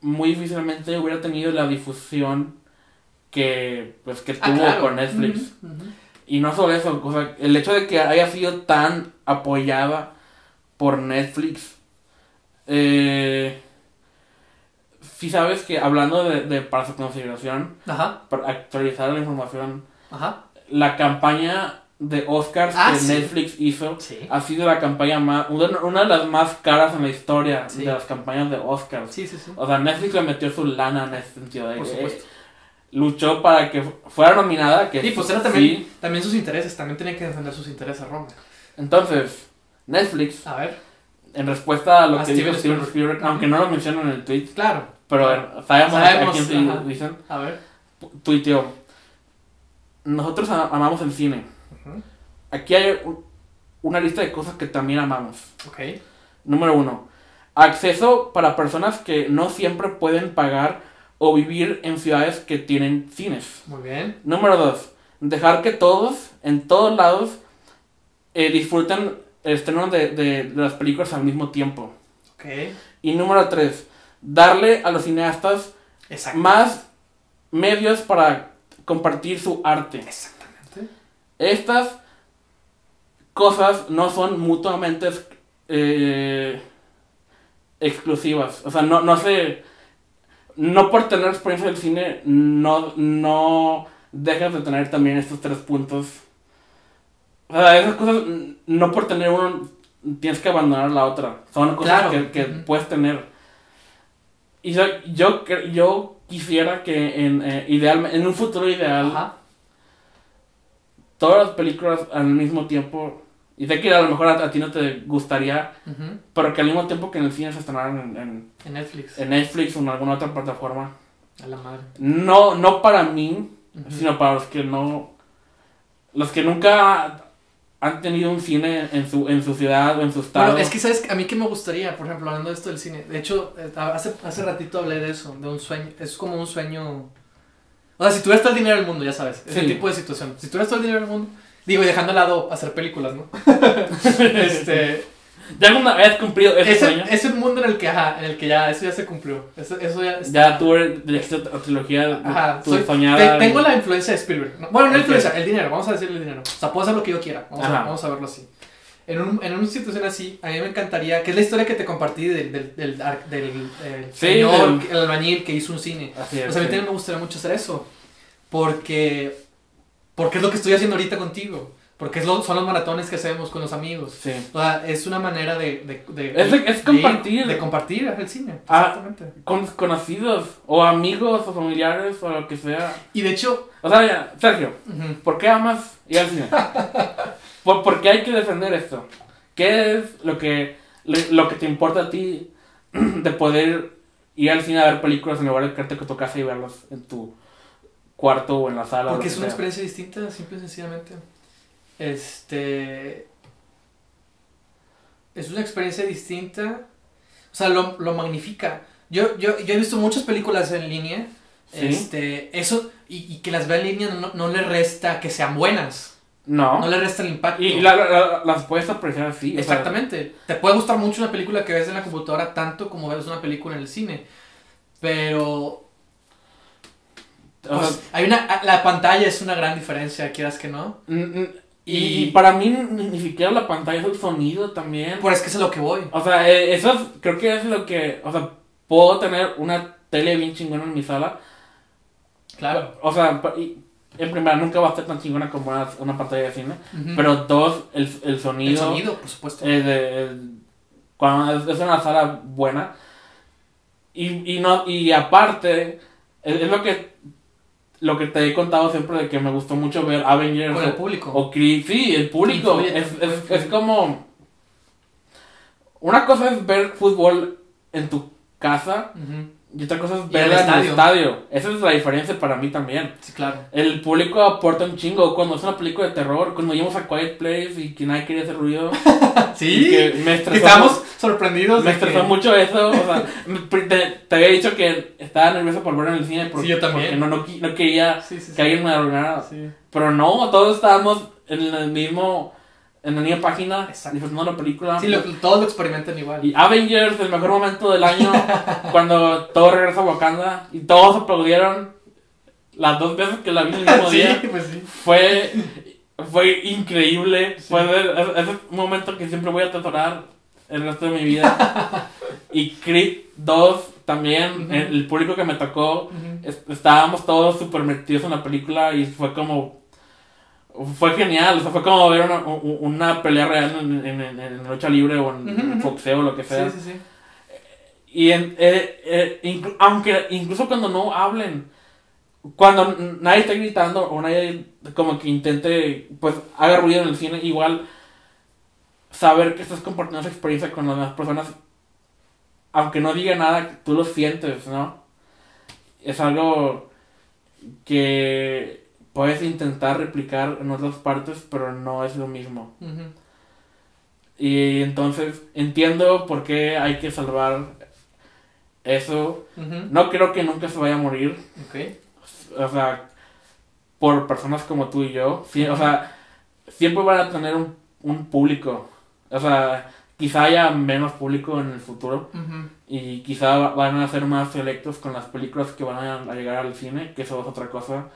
muy difícilmente hubiera tenido la difusión que pues que Ah, tuvo claro. con Netflix. Y no solo eso, o sea, el hecho de que haya sido tan apoyada por Netflix. Eh, si sabes que hablando de, de para su consideración, Ajá, para actualizar la información, ajá. la campaña de Oscars Ah, que sí. Netflix hizo Sí. ha sido la campaña más, una, una de las más caras en la historia Sí. de las campañas de Oscars. O sea, Netflix le metió su lana en ese sentido. de Por supuesto. luchó para que fu- fuera nominada. Que Y pues era también, también sus intereses, también tenía que defender sus intereses Roma. Entonces, Netflix, A ver, en respuesta a lo A que Steven dijo Steven Spielberg. Spielberg, aunque no lo mencionan en el tweet, claro, pero eh, sabemos, Sabemos, a quién se dicen, a ver. tuiteó. Nosotros a- amamos el cine. Aquí hay un- una lista de cosas que también amamos. Ok, Número uno, acceso para personas que no siempre pueden pagar o vivir en ciudades que tienen cines. muy bien. Número dos, dejar que todos, en todos lados, eh, disfruten el estreno de, de- de las películas al mismo tiempo. Ok, Y número tres, darle a los cineastas exacto. más medios para compartir su arte. Exactamente. Estas cosas no son mutuamente eh, exclusivas. O sea, no, no se... No por tener experiencia del cine, no, no dejas de tener también estos tres puntos. O sea, esas cosas, no por tener uno, tienes que abandonar la otra. Son cosas Claro. que, puedes tener. Y yo, yo, yo quisiera que en, eh, ideal, en un futuro ideal, Ajá. Todas las películas al mismo tiempo. Y sé que a lo mejor a, a ti no te gustaría, Ujú. pero que al mismo tiempo que en el cine se estrenaran en, en- En Netflix. en Netflix o en alguna otra plataforma. A la madre. No, no para mí, Ujú. sino para los que no. Los que nunca han tenido un cine en su, en su ciudad o en su estado. Bueno, es que sabes, a mí que me gustaría, por ejemplo, hablando de esto del cine. De hecho, eh, hace, hace ratito hablé de eso, de un sueño. Es como un sueño. O sea, si tuvieras todo el dinero del mundo, ya sabes. Ese Sí. tipo de situación. Si tuvieras todo el dinero del mundo. Digo, y dejando al lado hacer películas, ¿no? este. ¿Ya alguna vez cumplido ese, Ese, sueño? es un mundo en el que, ajá, en el que ya, eso ya se cumplió. Eso, eso ya. Ya tuve otra trilogía, Ajá, tu soy- soñada. te- tengo la influencia de Spielberg. No, bueno, no la Ok. influencia, el dinero, vamos a decirle el dinero. O sea, puedo hacer lo que yo quiera, vamos, a, vamos a verlo así. En, un, en una situación así, a mí me encantaría, que es la historia que te compartí del, del, del, del, Sí, señor, el albañil que hizo un cine. Así es, O sea, a mí también me gustaría mucho hacer eso. Porque, porque es lo que estoy haciendo ahorita contigo. Porque es lo, son los maratones que hacemos con los amigos. Sí. O sea, es una manera de... de, de- Es de- es compartir. De, compartir el cine. Ah. Exactamente. Con conocidos, o amigos, o familiares, o lo que sea. Y de hecho... O sea, Sergio, ujú, ¿por qué amas ir al cine? ¿Por, por qué hay que defender esto? ¿Qué es lo que, lo, que te importa a ti de poder ir al cine a ver películas en lugar de quedarte con tu casa y verlas en tu cuarto o en la sala? Porque es una sea? experiencia distinta, simple y sencillamente. Este. Es una experiencia distinta. O sea, lo, lo magnifica. Yo, yo, yo he visto muchas películas en línea. Sí. Este. Eso. Y, y que las vea en línea no, no le resta que sean buenas. No. No le resta el impacto. y la, la- la- las puedes apreciar así. o sea, Exactamente. Te puede gustar mucho una película que ves en la computadora tanto como ves una película en el cine. Pero. o sea, Pues, hay una. La pantalla es una gran diferencia, quieras que no. mm, mm, y, Y- para mí ni, ni siquiera la pantalla es el sonido también. Pues es que es a lo que voy. O sea, eh, eso es- creo que es lo que, o sea, puedo tener una tele bien chingona en mi sala. Claro. O sea, y- en primera nunca va a estar tan chingona como una, una pantalla de cine. Pero dos, el, el el sonido. sonido, por supuesto. eh, de- cuando es, es una sala buena. Y, y, no, y aparte, es, es lo que lo que te he contado siempre de que me gustó mucho ver Avengers Con el o, público. o Creed. Sí, el público. Es, es, es como. Una cosa es ver fútbol en tu casa Ujú. Y otra cosa es verla en el estadio. Esa es la diferencia para mí también. Sí, claro. El público aporta un chingo. Cuando es una película de terror, cuando íbamos a Quiet Place y que nadie quería hacer ruido. Sí. que me estresó. estábamos sorprendidos. Me que- estresó mucho eso. O sea, te, te había dicho que estaba nervioso por ver en el cine. Porque, Sí, yo también. Porque no, no, no quería Sí, sí, que alguien me arruinara. Pero no, todos estábamos en el mismo. En la misma página. Exacto. Disfrutando la película. Sí, lo- todos lo experimentan igual. Y Avengers, el mejor momento del año, cuando todo regresa a Wakanda y todos aplaudieron las dos veces que la vi el mismo sí, día. pues sí. Fue, fue increíble. Sí. Fue ese- ese momento que siempre voy a atesorar el resto de mi vida. y Creed 2 también, Ujú. el, el público que me tocó, Ujú. es- estábamos todos súper metidos en la película y fue como... Fue genial, o sea, fue como ver una, una pelea real en, en, en- en lucha libre o en Ujú, ujú. boxeo o lo que sea. Sí, sí, sí. Y eh, eh, inclu- aunque incluso cuando no hablen, cuando nadie está gritando o nadie como que intente, pues haga ruido en el cine, igual saber que estás compartiendo esa experiencia con las demás personas, aunque no diga nada, tú lo sientes, ¿no? Es algo que puedes intentar replicar en otras partes, pero no es lo mismo. Y entonces entiendo por qué hay que salvar eso. No creo que nunca se vaya a morir. Ok. O sea, por personas como tú y yo. Sí, o sea, siempre van a tener un, un público. O sea, quizá haya menos público en el futuro. Y quizá va- van a ser más selectos con las películas que van a, llegar al cine. Que eso es otra cosa.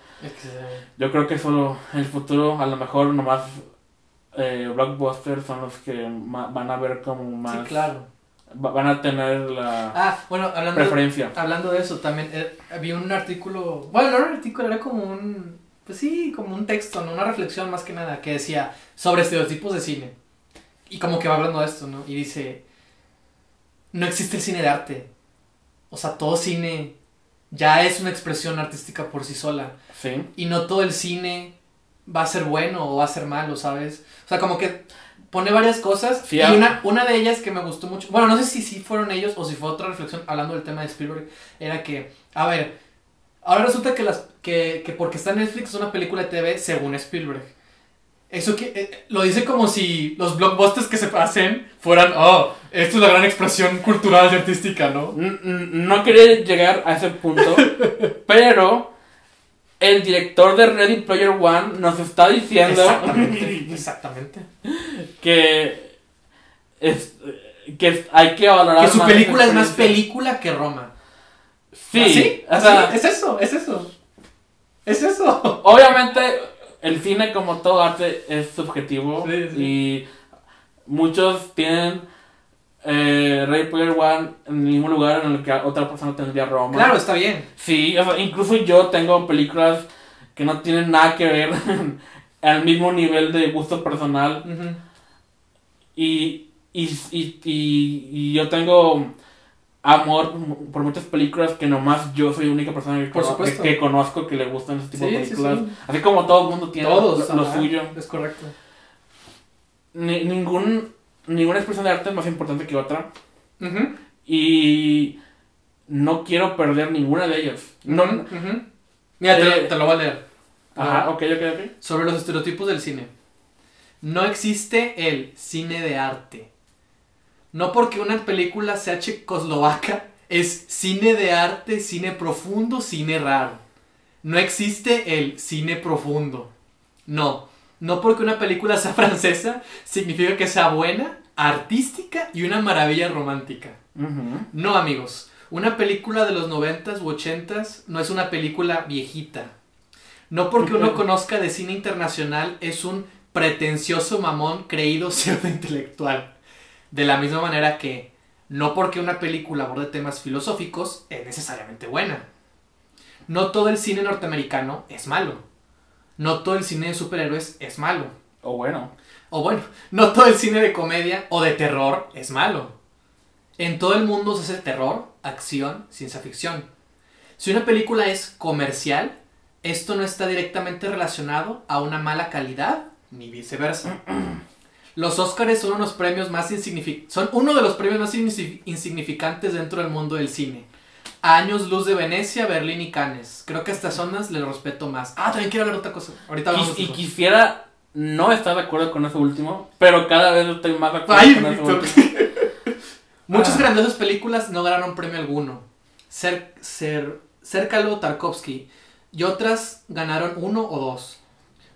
Yo creo que solo en el futuro, a lo mejor nomás eh, blockbusters son los que ma- van a ver como más. Sí, claro. va- van a tener la Ah, bueno, hablando, preferencia. hablando de eso, también eh, había un artículo, bueno, no era un artículo, era como un, pues sí, como un texto, ¿no? una reflexión más que nada, que decía sobre estereotipos de cine. Y como que va hablando de esto, ¿no? Y dice, no existe el cine de arte. O sea, todo cine ya es una expresión artística por sí sola. Sí. Y no todo el cine va a ser bueno o va a ser malo, ¿sabes? O sea, como que pone varias cosas. Sí, y una, una de ellas que me gustó mucho, bueno, no sé si sí fueron ellos o si fue otra reflexión hablando del tema de Spielberg, era que, a ver, ahora resulta que, las, que, que porque está en Netflix es una película de TV según Spielberg. Eso que eh, lo dice como si los blockbusters que se hacen fueran, oh, esto es la gran expresión cultural y artística, ¿no? No quería llegar a ese punto, pero el director de Ready Player One nos está diciendo Exactamente, exactamente. que, es, que hay que valorar Que su película es más película que Roma. Sí, ¿Así? o ¿Así? sea, es eso, es eso. Es eso. obviamente el cine como todo arte es subjetivo Sí, sí. y muchos tienen eh, Ready Player One en el mismo lugar en el que otra persona tendría Roma. Claro, está bien. Sí, o sea, incluso yo tengo películas que no tienen nada que ver al mismo nivel de gusto personal y, y, y, y yo tengo amor por muchas películas que nomás yo soy la única persona que, Por cono- supuesto. que, que conozco que le gustan ese tipo de Sí, películas. sí. Así como todo el mundo tiene Todos. lo, lo suyo. Es correcto. Ni- ningún, ninguna expresión de arte es más importante que otra y no quiero perder ninguna de ellas. No. Mira, te, Eh, lo- te lo voy a leer. Ajá, ok, ok, ok. Sobre los estereotipos del cine. No existe el cine de arte. No porque una película sea checoslovaca, es cine de arte, cine profundo, cine raro. No existe el cine profundo. No. No porque una película sea francesa, significa que sea buena, artística y una maravilla romántica. No, amigos. Una película de los 90s u 80s no es una película viejita. No porque uno conozca de cine internacional es un pretencioso mamón creído pseudo intelectual. De la misma manera que no porque una película aborde temas filosóficos es necesariamente buena. No todo el cine norteamericano es malo. No todo el cine de superhéroes es malo. O bueno. O bueno, no todo el cine de comedia o de terror es malo. En todo el mundo se hace terror, acción, ciencia ficción. Si una película es comercial, esto no está directamente relacionado a una mala calidad ni viceversa. Los Óscares son unos premios más insignific- son uno de los premios más insignifi- insignificantes dentro del mundo del cine. A años luz de Venecia, Berlín y Cannes. Creo que a estas zonas le respeto más. Ah, también quiero hablar de otra cosa. Ahorita hablamos Y, y quisiera no estar de acuerdo con eso último, pero cada vez estoy más de acuerdo Ay, con eso último. Muchas Ah. grandiosas películas no ganaron premio alguno. Cer, Cer, Cércalo Tarkovsky y otras ganaron uno o dos.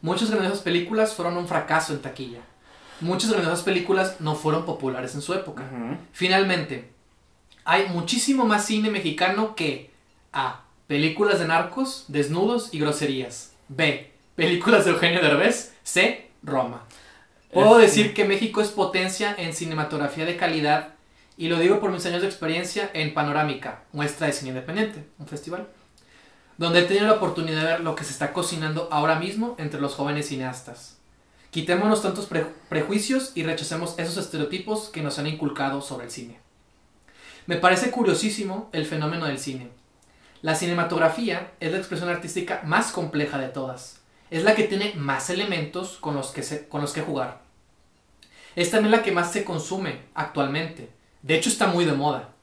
Muchas grandiosas películas fueron un fracaso en taquilla. Muchas grandiosas películas no fueron populares en su época. Finalmente, hay muchísimo más cine mexicano que A. Películas de narcos, desnudos y groserías. B. Películas de Eugenio Derbez. C. Roma. Puedo Es- decir que México es potencia en cinematografía de calidad y lo digo por mis años de experiencia en Panorámica, muestra de cine independiente, un festival, donde he tenido la oportunidad de ver lo que se está cocinando ahora mismo entre los jóvenes cineastas. Quitémonos tantos pre- prejuicios y rechacemos esos estereotipos que nos han inculcado sobre el cine. Me parece curiosísimo el fenómeno del cine. La cinematografía es la expresión artística más compleja de todas. Es la que tiene más elementos con los que, con los que jugar. Es también la que más se consume actualmente. De hecho está muy de moda.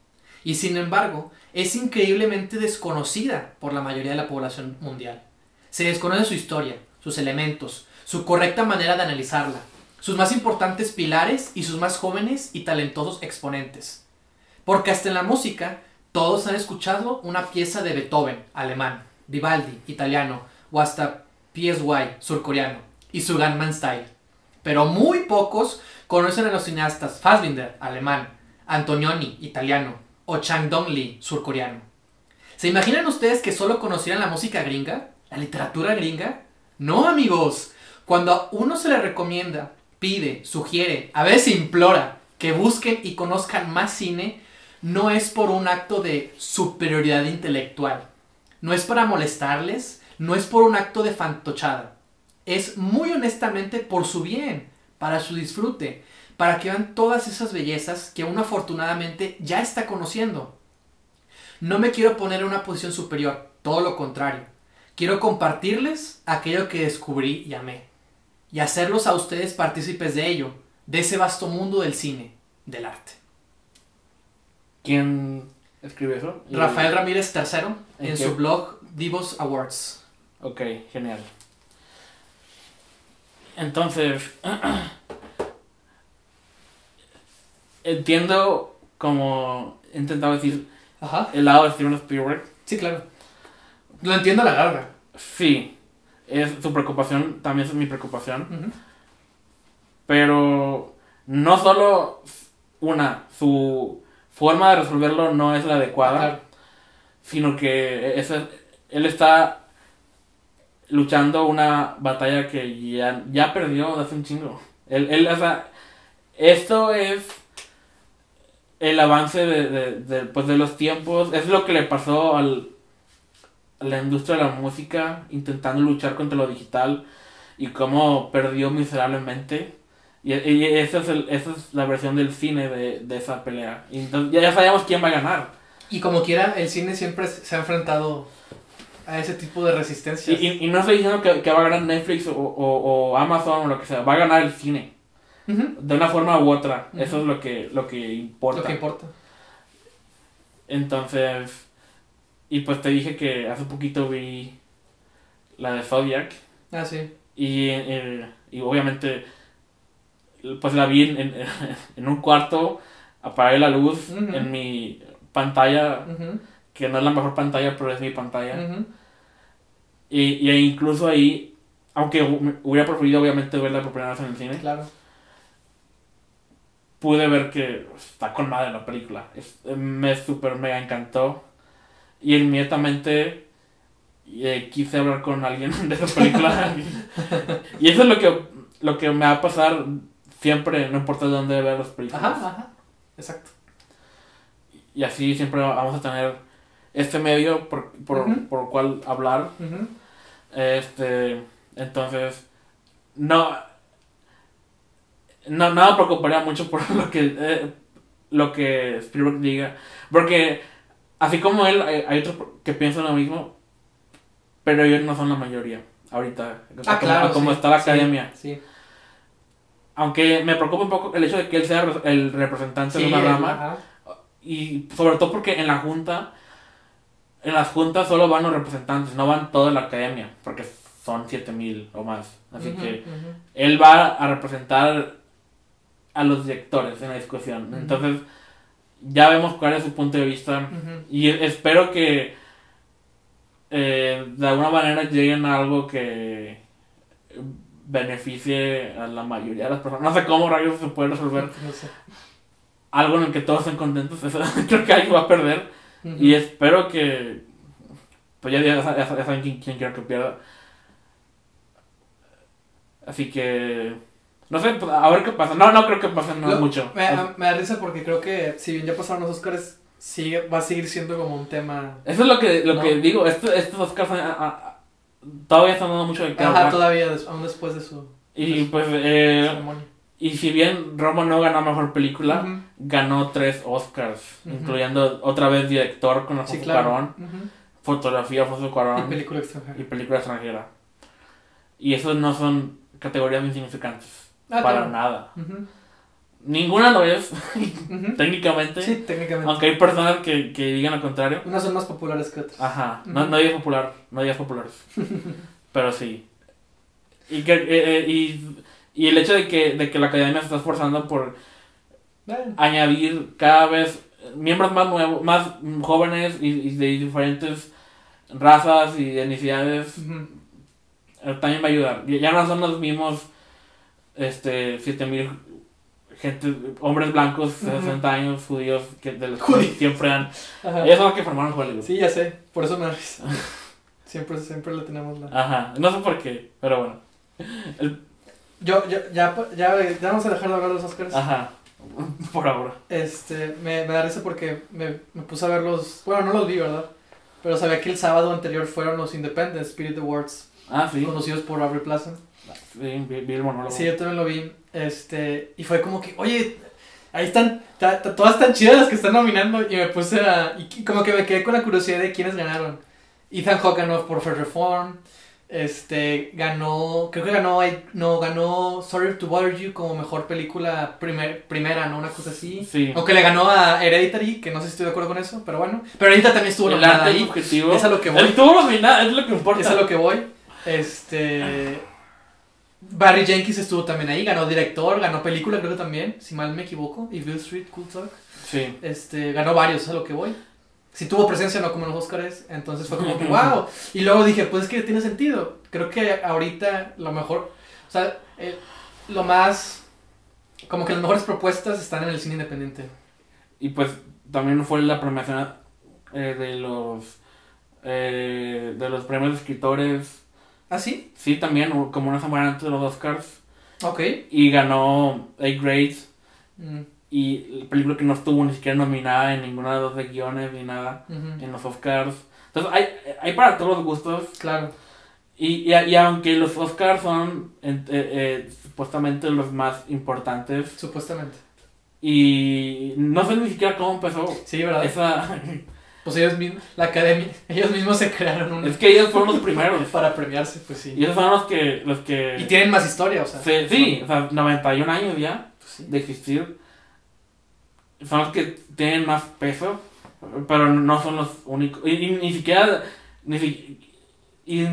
Y sin embargo, es increíblemente desconocida por la mayoría de la población mundial. Se desconoce su historia, sus elementos, su correcta manera de analizarla, sus más importantes pilares y sus más jóvenes y talentosos exponentes. Porque hasta en la música, todos han escuchado una pieza de Beethoven, alemán, Vivaldi, italiano, o hasta PSY, surcoreano, y su Gangnam Style. Pero muy pocos conocen a los cineastas Fassbinder, alemán, Antonioni, italiano, o Chang Dong Lee, surcoreano. ¿Se imaginan ustedes que solo conocieran la música gringa? ¿La literatura gringa? No, amigos. Cuando a uno se le recomienda, pide, sugiere, a veces implora que busquen y conozcan más cine, no es por un acto de superioridad intelectual. No es para molestarles, no es por un acto de fantochada. Es muy honestamente por su bien, para su disfrute, para que vean todas esas bellezas que uno afortunadamente ya está conociendo. No me quiero poner en una posición superior, todo lo contrario. Quiero compartirles aquello que descubrí y amé. Y hacerlos a ustedes partícipes de ello, de ese vasto mundo del cine, del arte. ¿Quién escribe eso? Rafael Ramírez III, ¿En su blog Divos Awards. Ok, genial. Entonces, entiendo como he intentado decir Ajá. el lado de Steven Spielberg. Sí, claro. Lo entiendo a la larga. Sí, es su preocupación, también es mi preocupación. Pero no solo una, su forma de resolverlo no es la adecuada, Claro. sino que ese- él está luchando una batalla que ya, ya perdió de hace un chingo. Él, él, o sea, esto es el avance de, de, de, pues, de los tiempos, es lo que le pasó al, la industria de la música intentando luchar contra lo digital y cómo perdió miserablemente. Y, y esa, es el- esa es la versión del cine de, de esa pelea. Y entonces ya, ya sabemos quién va a ganar. Y como quiera, el cine siempre se ha enfrentado a ese tipo de Y, resistencias. y, y no estoy diciendo que, que va a ganar Netflix o, o, o Amazon o lo que sea, va a ganar el cine. Ujú. De una forma u otra. Ujú. Eso es lo que, lo que importa. Lo que importa. Entonces, y pues te dije que hace poquito vi la de Zodiac. Ah, sí. Y, eh, y obviamente, pues la vi en, en, en un cuarto, apagué la luz en mi pantalla, que no es la mejor pantalla, pero es mi pantalla. Y, y incluso ahí, aunque hu- hubiera preferido obviamente verla por primera vez en el cine, Claro. pude ver que está con madre la película. Es- me super mega encantó. Y inmediatamente eh, quise hablar con alguien de esa película. y eso es lo que, lo que me va a pasar siempre, no importa de dónde ver las películas. Ajá, ajá. Exacto. Y así siempre vamos a tener este medio por, por, por el cual hablar. Este, entonces, no, no, me preocuparía mucho por lo que, eh, lo que Spielberg diga, porque así como él, hay, hay otros que piensan lo mismo, pero ellos no son la mayoría, ahorita, Ah, como, claro. como sí, está la academia. Sí. Aunque me preocupa un poco el hecho de que él sea el representante de una rama, ajá. y sobre todo porque en la junta en las juntas solo van los representantes, no van toda la academia, porque son 7000 o más. Así que él va a representar a los directores en la discusión. Entonces, ya vemos cuál es su punto de vista. Y espero que eh, de alguna manera lleguen a algo que beneficie a la mayoría de las personas. No sé cómo rayos se puede resolver No sé. algo en el que todos estén contentos. Eso creo que alguien va a perder. Y espero que. Pues ya, ya, ya- ya saben quién, quién quiero que pierda. Así que. No sé, pues, a ver qué pasa. No, no creo que pase no mucho. Me, me da risa porque creo que si bien ya pasaron los Oscars, sigue, va a seguir siendo como un tema. Eso es lo que, lo No. que digo. Esto, estos Oscars todavía están dando mucho de qué Ajá, todavía, aún después de su Y pues, eh, y si bien Roma no ganó mejor película, ganó tres Oscars, incluyendo otra vez director con Sí, Alfonso claro. Cuarón, Ujú. fotografía Alfonso Y Cuarón película extranjera. y película extranjera. Y esos no son categorías insignificantes. Ah, para claro. nada. Ninguna lo es, técnicamente. Sí, técnicamente. Aunque hay personas que, que digan lo contrario. Unas son más populares que otras. Ajá, no, Ujú. no hay popular, no hay populares. Pero sí. Y, que, eh, eh, y, y el hecho de que, de que la academia se está esforzando por añadir cada vez miembros más nuevos, más jóvenes y, y de diferentes razas y etnicidades, eh, también va a ayudar. Ya ya no son los mismos este 7000 gente hombres blancos de Ujú. 60 años judíos que de los que siempre han Ajá. ellos son los que formaron Hollywood. Sí, ya sé, por eso me da risa. Siempre, siempre le tenemos la... Ajá, no sé por qué, pero bueno. El- Yo, yo, ya, ya, ya vamos a dejar de hablar de los Oscars. ajá, por ahora. Este, me, me da risa porque me, me puse a ver los... Bueno, no los vi, ¿verdad? Pero sabía que el sábado anterior fueron los Independent Spirit Awards, Ah, sí. conocidos por Aubrey Plaza. Sí, vi, vi el monólogo. Sí, yo también lo vi. Este, y fue como que, oye, ahí están, ta- ta- todas tan chidas las que están nominando. Y me puse a. Y como que me quedé con la curiosidad de quiénes ganaron. Ethan Hawke ganó por Fair Reform. Este, ganó, creo que ganó, no, ganó Sorry to Bother You como mejor película primer, primera, ¿no? Una cosa así. Sí. Aunque le ganó a Hereditary, que no sé si estoy de acuerdo con eso, pero bueno. Pero Hereditary también estuvo nominada ahí. subjetivo. Es a lo que voy. El tuvo nominado, es lo que importa. Es a lo que voy. Este. Barry Jenkins estuvo también ahí, ganó director, ganó película, creo que también, si mal me equivoco. Y Bill Street, Cool Talk. Sí. Este, ganó varios, es a lo que voy. Si tuvo presencia, no como en los Oscars, entonces fue como que, wow. Y luego dije, pues es que tiene sentido. Creo que ahorita lo mejor, o sea, eh, lo más, como que las mejores propuestas están en el cine independiente. Y pues también fue la premiación eh, de los eh, de los premios de escritores. ¿Ah, sí? Sí, también, como una semana antes de los Oscars. Ok. Y ganó A Grade. Mm, Y la película que no estuvo ni siquiera nominada en ninguna de los de guiones ni nada en los Oscars. Entonces hay, hay para todos los gustos. Claro. Y, y, y aunque los Oscars son eh, eh, supuestamente los más importantes. Supuestamente. Y no sé ni siquiera cómo empezó Sí, ¿verdad? esa... Pues ellos mismos, la academia, ellos mismos se crearon un... Es que ellos fueron los primeros. Para premiarse, pues sí. Y esos son los que... Los que Y tienen más historia, o sea. Sí, sí, o sea, 91 años ya Pues sí. de existir. Son los que tienen más peso, pero no son los únicos. Y, y ni siquiera... Ni si- y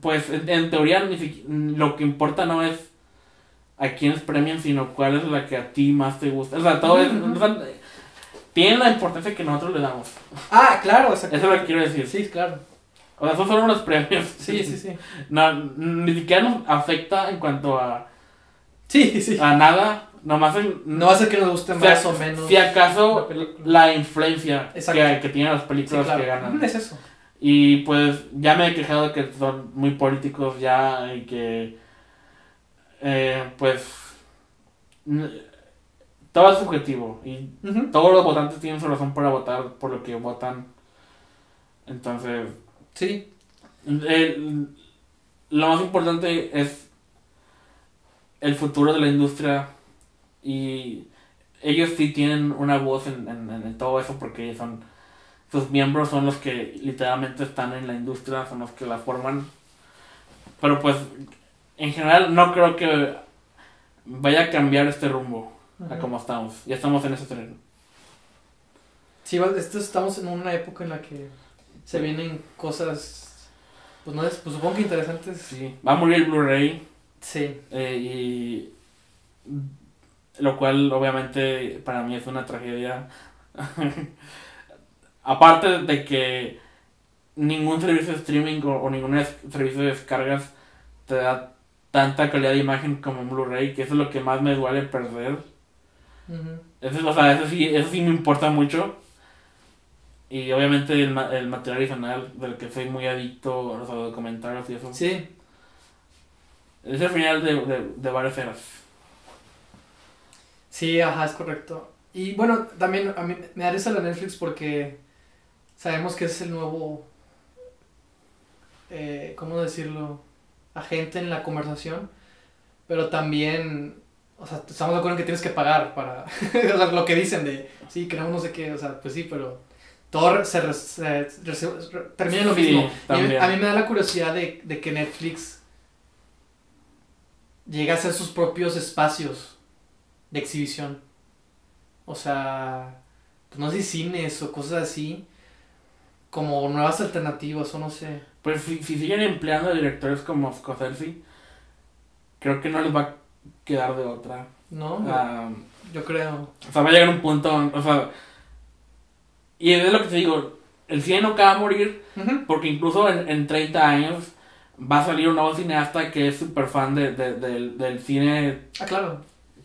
pues en, en teoría ni si- lo que importa no es a quiénes premian, sino cuál es la que a ti más te gusta. O sea, todo es... O sea, tienen la importancia que nosotros le damos. Ah, claro, exacto. Eso es lo que quiero decir. Sí, claro. O sea, esos son unos premios. Sí, sí, sí. No, ni siquiera nos afecta en cuanto a, Sí, sí. a nada. Nomás en, No va a ser que nos guste Si más o menos. Si acaso la influencia que, que tienen las Sí, películas claro. que ganan. Es eso. Y pues ya me he quejado de que son muy políticos ya y que eh, pues todo es subjetivo y todos los votantes tienen su razón para votar por lo que votan. Entonces, Sí. el- lo más importante es el futuro de la industria y ellos sí tienen una voz en, en- en todo eso porque son sus miembros son los que literalmente están en la industria son los que la forman pero pues en general no creo que vaya a cambiar este rumbo a como estamos ya estamos en ese tren Sí, esto estamos en una época en la que se vienen cosas, pues no es, pues supongo que interesantes. Sí. Va a morir el Blu-ray. Sí. eh, y. Lo cual, obviamente, para mí es una tragedia. Aparte de que ningún servicio de streaming o, o ningún servicio de descargas te da tanta calidad de imagen como un Blu-ray, que eso es lo que más me duele perder. Ujú. Eso, es- o sea, eso sí, eso sí me importa mucho. Y obviamente el, ma- el material original del que soy muy adicto, los documentales y eso. Sí, Es el final de, de, de varias eras. sí, ajá, es correcto. Y bueno, también a mí me da risa la Netflix porque sabemos que es el nuevo, eh, ¿cómo decirlo? Agente en la conversación, pero también, o sea, estamos de acuerdo en que tienes que pagar para, o sea, lo que dicen de, sí, queremos no sé qué, o sea, pues sí, pero todo re- se, re- termina en lo Sí, mismo. A mí- también. a mí me da la curiosidad de, de que Netflix llegue a hacer sus propios espacios de exhibición. O sea, pues no sé si cines o cosas así, como nuevas alternativas o no sé. Pues si, si siguen empleando directores como Scorsese, creo que no les va a quedar de otra. ¿No? Ah, Yo creo. o sea, va a llegar un punto, o sea, y es lo que te digo, el cine no acaba de morir, porque incluso en, en 30 años va a salir un nuevo cineasta que es súper fan de, de- del, del cine Ah, claro.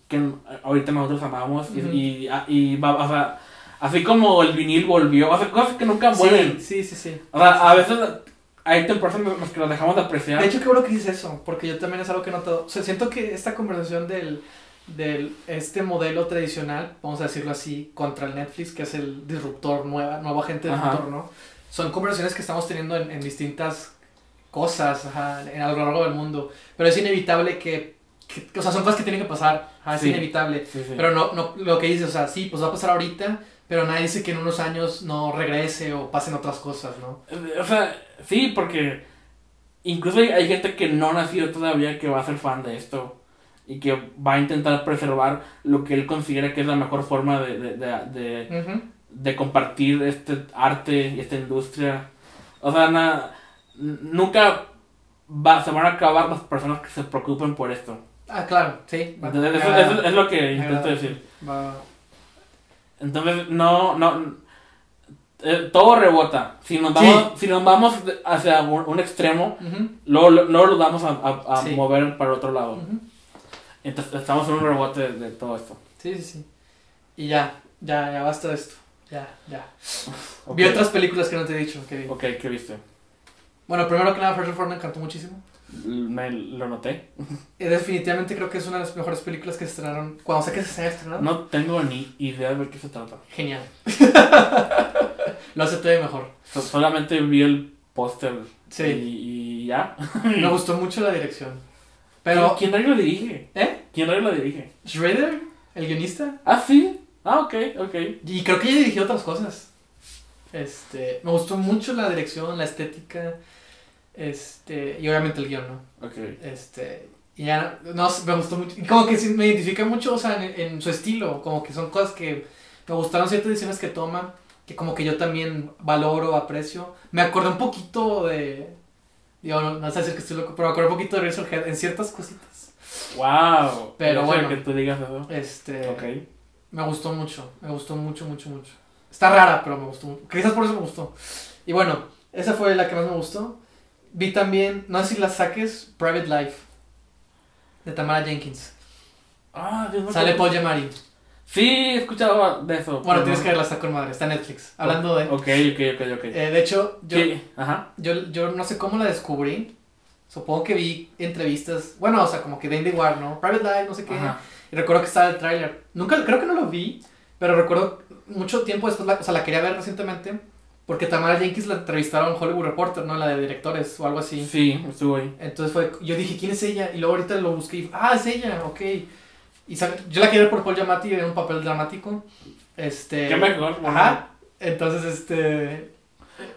que ahorita nosotros amamos, y- y, y va, o sea, así como el vinil volvió, o sea, cosas que nunca mueren. Sí, sí, sí, sí. O sea, a veces hay temporadas en las que las dejamos de apreciar. De hecho, qué bueno que dices eso, porque yo también es algo que he notado. O sea, siento que esta conversación del, del este modelo tradicional, vamos a decirlo así, contra el Netflix, que es el disruptor, nueva, nuevo agente Ajá. disruptor, ¿no? Son conversaciones que estamos teniendo en, en distintas cosas ajá, en, a lo largo del mundo. Pero es inevitable que, que- o sea, son cosas que tienen que pasar, ajá, es Sí. inevitable. Sí, sí. Pero no, no, lo que dices, o sea, sí, pues va a pasar ahorita, pero nadie dice que en unos años no regrese o pasen otras cosas, ¿no? O sea, sí, porque incluso hay, hay gente que no ha nacido todavía que va a ser fan de esto y que va a intentar preservar lo que él considera que es la mejor forma de, de, de, de, compartir este arte y esta industria. O sea, na- nunca va, se van a acabar las personas que se preocupen por esto. Ah, claro, sí. Entonces, eso, es lo que intento decir. va- Entonces, no, no. Eh, todo rebota. Si nos vamos, si nos vamos hacia un, un extremo, Ujú. luego, luego lo vamos a, a- a Sí. mover para otro lado. Entonces, estamos en un rebote de, de todo esto. Sí, sí, sí. Y ya, ya, ya basta de esto. Ya, ya. Vi otras películas que no te he dicho que vi. Ok, ¿qué viste? Bueno, primero que nada, First Reform me encantó muchísimo. Me lo noté. Eh, definitivamente creo que es una de las mejores películas que se estrenaron. Cuando sé que se haya estrenado. No tengo ni idea de qué se trata. Genial. Lo hace todavía mejor. So- solamente vi el póster Sí. y, y ya. Me gustó mucho la dirección. Pero, ¿Quién rayos lo dirige? ¿eh? ¿Quién rayos lo dirige? Schrader, el guionista. Ah, sí. Ah, ok, ok. Y creo que ella dirigió otras cosas. Este, me gustó mucho la dirección, la estética. Este, y obviamente el guion, ¿no? Ok. Este, y ya, no, me gustó mucho. Y como que sí, me identifica mucho, o sea, en, en su estilo. Como que son cosas que me gustaron ciertas decisiones que toma. Que como que yo también valoro, aprecio. Me acordé un poquito de. Digo, no, no sé decir que estoy loco, pero me acordé un poquito de Razorhead en ciertas cositas. Wow. Pero bueno. que tú digas eso. Este. Ok. Me gustó mucho, me gustó mucho, mucho, mucho. Está rara, pero me gustó. mucho. Quizás por eso me gustó. Y bueno, esa fue la que más me gustó. Vi también, no sé si la saques, Private Life, de Tamara Jenkins. Ah, Dios mío. Sale Paul Giamatti. Sí, he escuchado de eso. Bueno, tienes que verla, está con madre, está en Netflix. Hablando de... Ok, ok, ok, ok. Eh, de hecho, yo, Sí, Ajá. yo, yo no sé cómo la descubrí. Supongo que vi entrevistas, bueno, o sea, como que de IndieWire, ¿no? Private Life, no sé qué. Ajá. Y recuerdo que estaba el tráiler. Nunca, creo que no lo vi, pero recuerdo mucho tiempo después, la, o sea, la quería ver recientemente, porque Tamara Jenkins la entrevistaron en Hollywood Reporter, ¿no? La de directores o algo así. Sí, estuvo ahí. Entonces fue, yo dije, ¿quién es ella? Y luego ahorita lo busqué y, ah, es ella, ok. Y sabe- yo la quería ver por Paul Giamatti en un papel dramático. Este... Qué mejor. Ajá. Entonces, este.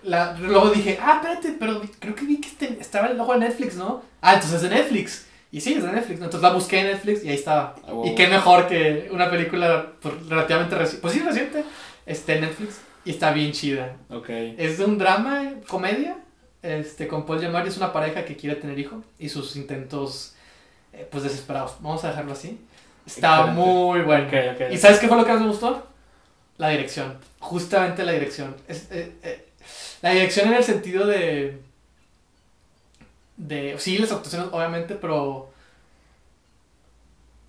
La, luego dije, ah, espérate, pero creo que vi que este- estaba el logo de Netflix, ¿no? Ah, entonces es de Netflix. Y sí, es de Netflix. ¿no? Entonces la busqué en Netflix y ahí estaba. Ah, wow. Y qué mejor que una película pues, relativamente reciente. Pues sí, reciente. Este, en Netflix. Y está bien chida. Ok. Es de un drama, comedia. Este, con Paul Giamatti es una pareja que quiere tener hijo y sus intentos, eh, pues desesperados. Vamos a dejarlo así. Está Excelente. muy bueno. Ok, ok. ¿Y sabes qué fue lo que más me gustó? La dirección. Justamente la dirección. Es, eh, eh, la dirección en el sentido de. de. Sí, las actuaciones, obviamente, pero.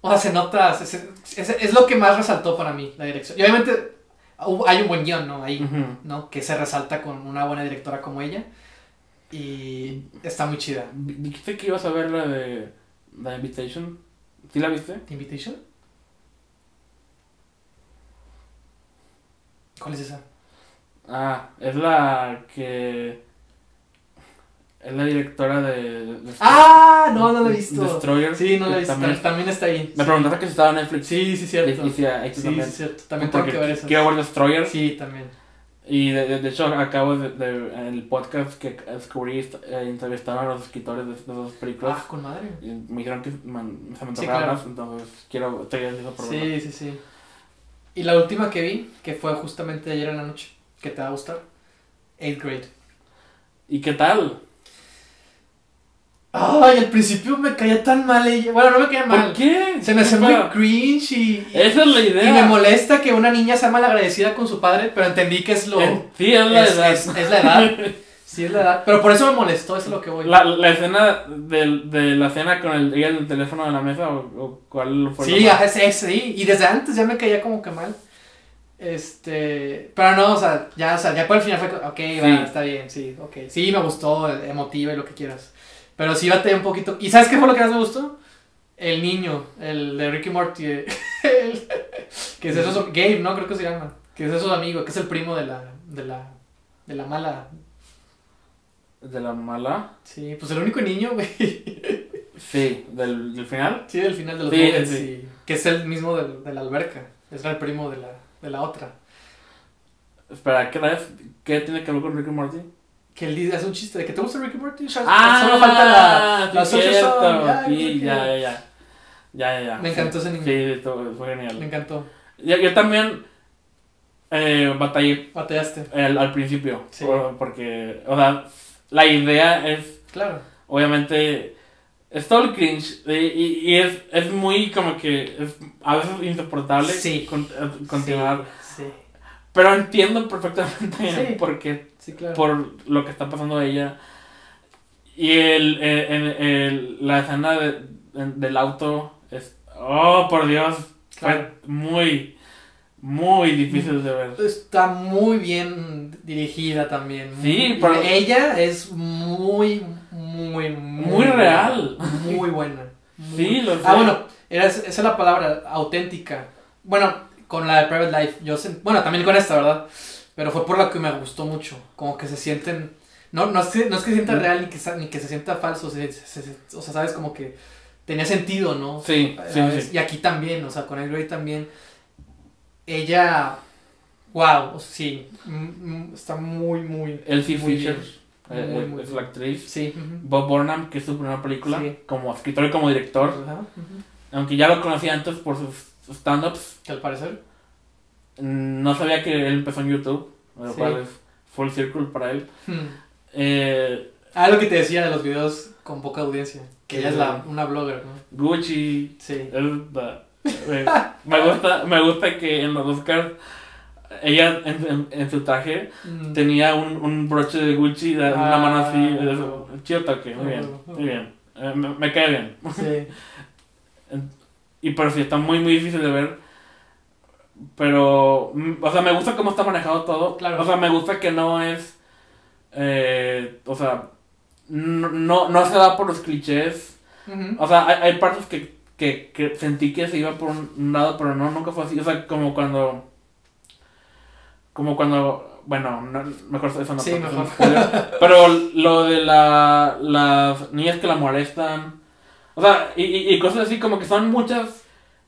O sea, se nota. se- se- es, es lo que más resaltó para mí, la dirección. Y obviamente hay un buen guion, ¿no? Ahí. ¿no? Que se resalta con una buena directora como ella. Y está muy chida. Dijiste que ibas a ver la de The Invitation. ¿Sí la viste? ¿The Invitation? ¿Cuál es esa? Ah, es la que. Es la directora de. de- ¡Ah! No, no la he visto. Destroyer. Sí, no la he visto. También, También, está ahí. me Sí. preguntaste que si estaba en Netflix. Sí, sí, cierto. Y, y sí, también. sí, cierto. También tengo que ver eso. Quiero ver Destroyer. Sí, también. Y de, de, de hecho, acabo de, de- En el podcast que descubrí, eh, entrevistaron a los escritores de, de esas películas. Ah, con madre. Y me dijeron que man, se me Sí, antojaba claro. más, entonces quiero. Por verla. Sí, sí, sí. Y la última que vi, que fue justamente ayer en la noche, que te va a gustar. Eighth grade. ¿Y qué tal? Ay, al principio me caía tan mal ella. Bueno, no me caía ¿Por mal. qué? Se me hace ¿Qué muy cringe y, Esa es la idea. y me molesta que una niña sea malagradecida con su padre, pero entendí que es lo... Eh, Sí, es la es, edad. es- es la edad. Sí, es la edad. Pero por eso me molestó, eso es lo que voy. La, la escena de, de la cena con el, el teléfono de la mesa o, o cuál fue Sí, ese, ese, sí. Y desde antes ya me caía como que mal. Este. Pero no, o sea, ya, o sea, ya por el final fue. Ok, Sí. va, está bien, sí, ok. Sí, me gustó, emotiva y lo que quieras. Pero sí batallé un poquito. ¿Y sabes qué fue lo que más me gustó? El niño, el de Ricky Morty. el- que es eso, Gabe, ¿no? Creo que se llama. Que es eso amigo, que es el primo de la. de la. de la mala. de la mala. Sí, pues el único niño, güey. Sí, del, del final. Sí, del final de los Sí, que es el mismo del- de la alberca. Es el primo de la, de la otra. Espera, ¿qué? ¿qué tiene que ver con Ricky Morty? Que él dice, hace un chiste de que te gusta Ricky Morty. Ah, solo falta la, la social Sí, ya, ya, ya. Ya, ya, ya. Me encantó ese niño. Sí, fue genial. Me encantó. Yo, yo también eh, batallé Bateaste. al, principio. Sí. por- porque, o sea, la idea es, Claro. obviamente, es todo el cringe. Y, y- y es, es muy como que, es a veces insoportable Sí. con- eh, continuar. Sí. Pero entiendo perfectamente Sí. por qué Sí, claro. por lo que está pasando a ella. Y el, el- el- la escena de- del auto es. Oh, por Dios. Claro. Fue muy, muy difícil de ver. Está muy bien dirigida también. Sí, Muy- pero- Ella es muy, muy, muy, Muy real. Muy buena. Muy- Sí, lo sé. Ah, bueno, era, esa es la palabra, auténtica. Bueno, con la de Private Life, yo sen- bueno, también con esta, ¿verdad? Pero fue por la que me gustó mucho, como que se sienten, no, no, es, que, no es que se sienta real ni que, ni que se sienta falso, se- se- se- o sea, sabes, como que tenía sentido, ¿no? Sí, sí, sí. Y aquí también, o sea, con el Grey también, ella, wow, o sea, sí, mm, mm, está muy, muy, Elsie Muy Fisher eh, Muy, eh, muy es la actriz. sí. Bob Burnham, que es su primera película, Sí. como escritor y como director. Aunque ya lo conocía antes por sus stand-ups, Que al parecer, no sabía que él empezó en YouTube, lo Sí. cual es full circle para él. hmm. Eh, Ah, lo que te decía de los videos con poca audiencia. Que ella es la, una blogger, ¿no? Gucci. Sí. eh, me, gusta, me gusta que en los Oscars ella en, en- en su traje Mm. tenía un, un broche de Gucci, de una Ah, mano así. no. Eso. Chido toque, muy bien. Muy bien. Eh, me, me cae bien. Sí. Y pero sí, está muy, muy difícil de ver. Pero, mm, o sea, me gusta cómo está manejado todo. Claro. O sea, me gusta que no es. eh, o sea, no, no, no se da por los clichés. O sea, hay, hay partes que, que, que sentí que se iba por un lado, pero no, nunca fue así. O sea, como cuando. Como cuando. Bueno, no- mejor eso no Sí, mejor. Pero lo de la, las niñas que la molestan. O sea, y, y, y cosas así, como que son muchas.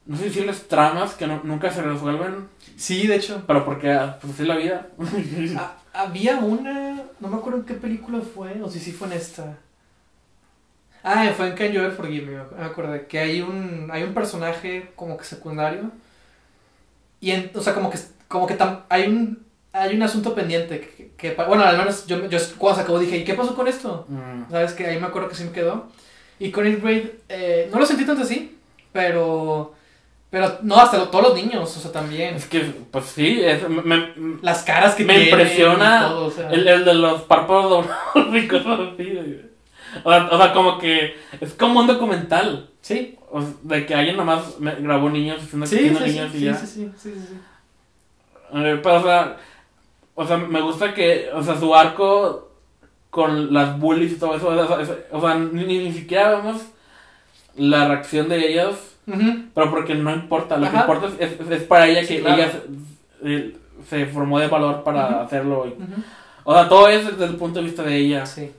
No sé decirles tramas que no- nunca se resuelven. Sí, de hecho. Pero porque, pues así es la vida. Ah, había una. No me acuerdo en qué película fue, o si sí fue en esta. Ah, fue en Can You Ever Forgive Me, me acuerdo. Que hay un, hay un personaje como que secundario. Y en, o sea, como que, como que tam- hay un. hay un asunto pendiente que, bueno, al menos yo, yo cuando se acabó dije, ¿y qué pasó con esto? Mm. ¿Sabes que Ahí me acuerdo que sí me quedó. Y con Eighth Grade, eh, no lo sentí tanto así, pero, pero no, hasta lo- todos los niños, o sea, también. Es que, pues sí, es- me, Las caras que Me tienen impresiona y todo, o sea. el, el de los párpados cosas así. O sea, o sea, como que es como un documental. Sí, o sea, de que alguien nomás grabó niños haciendo, sí, sí, haciendo sí, niños y sí, ya. sí, sí, sí, sí, sí. Eh, pero, o sea, o sea, me gusta que, o sea, su arco con las bullies y todo eso, o sea, o sea, ni, ni siquiera vemos la reacción de pero porque no importa, lo que importa es, es- es para ella Sí, que claro. ella se, eh, se formó de valor para hacerlo. y- o sea, todo es desde el punto de vista de ella. Sí.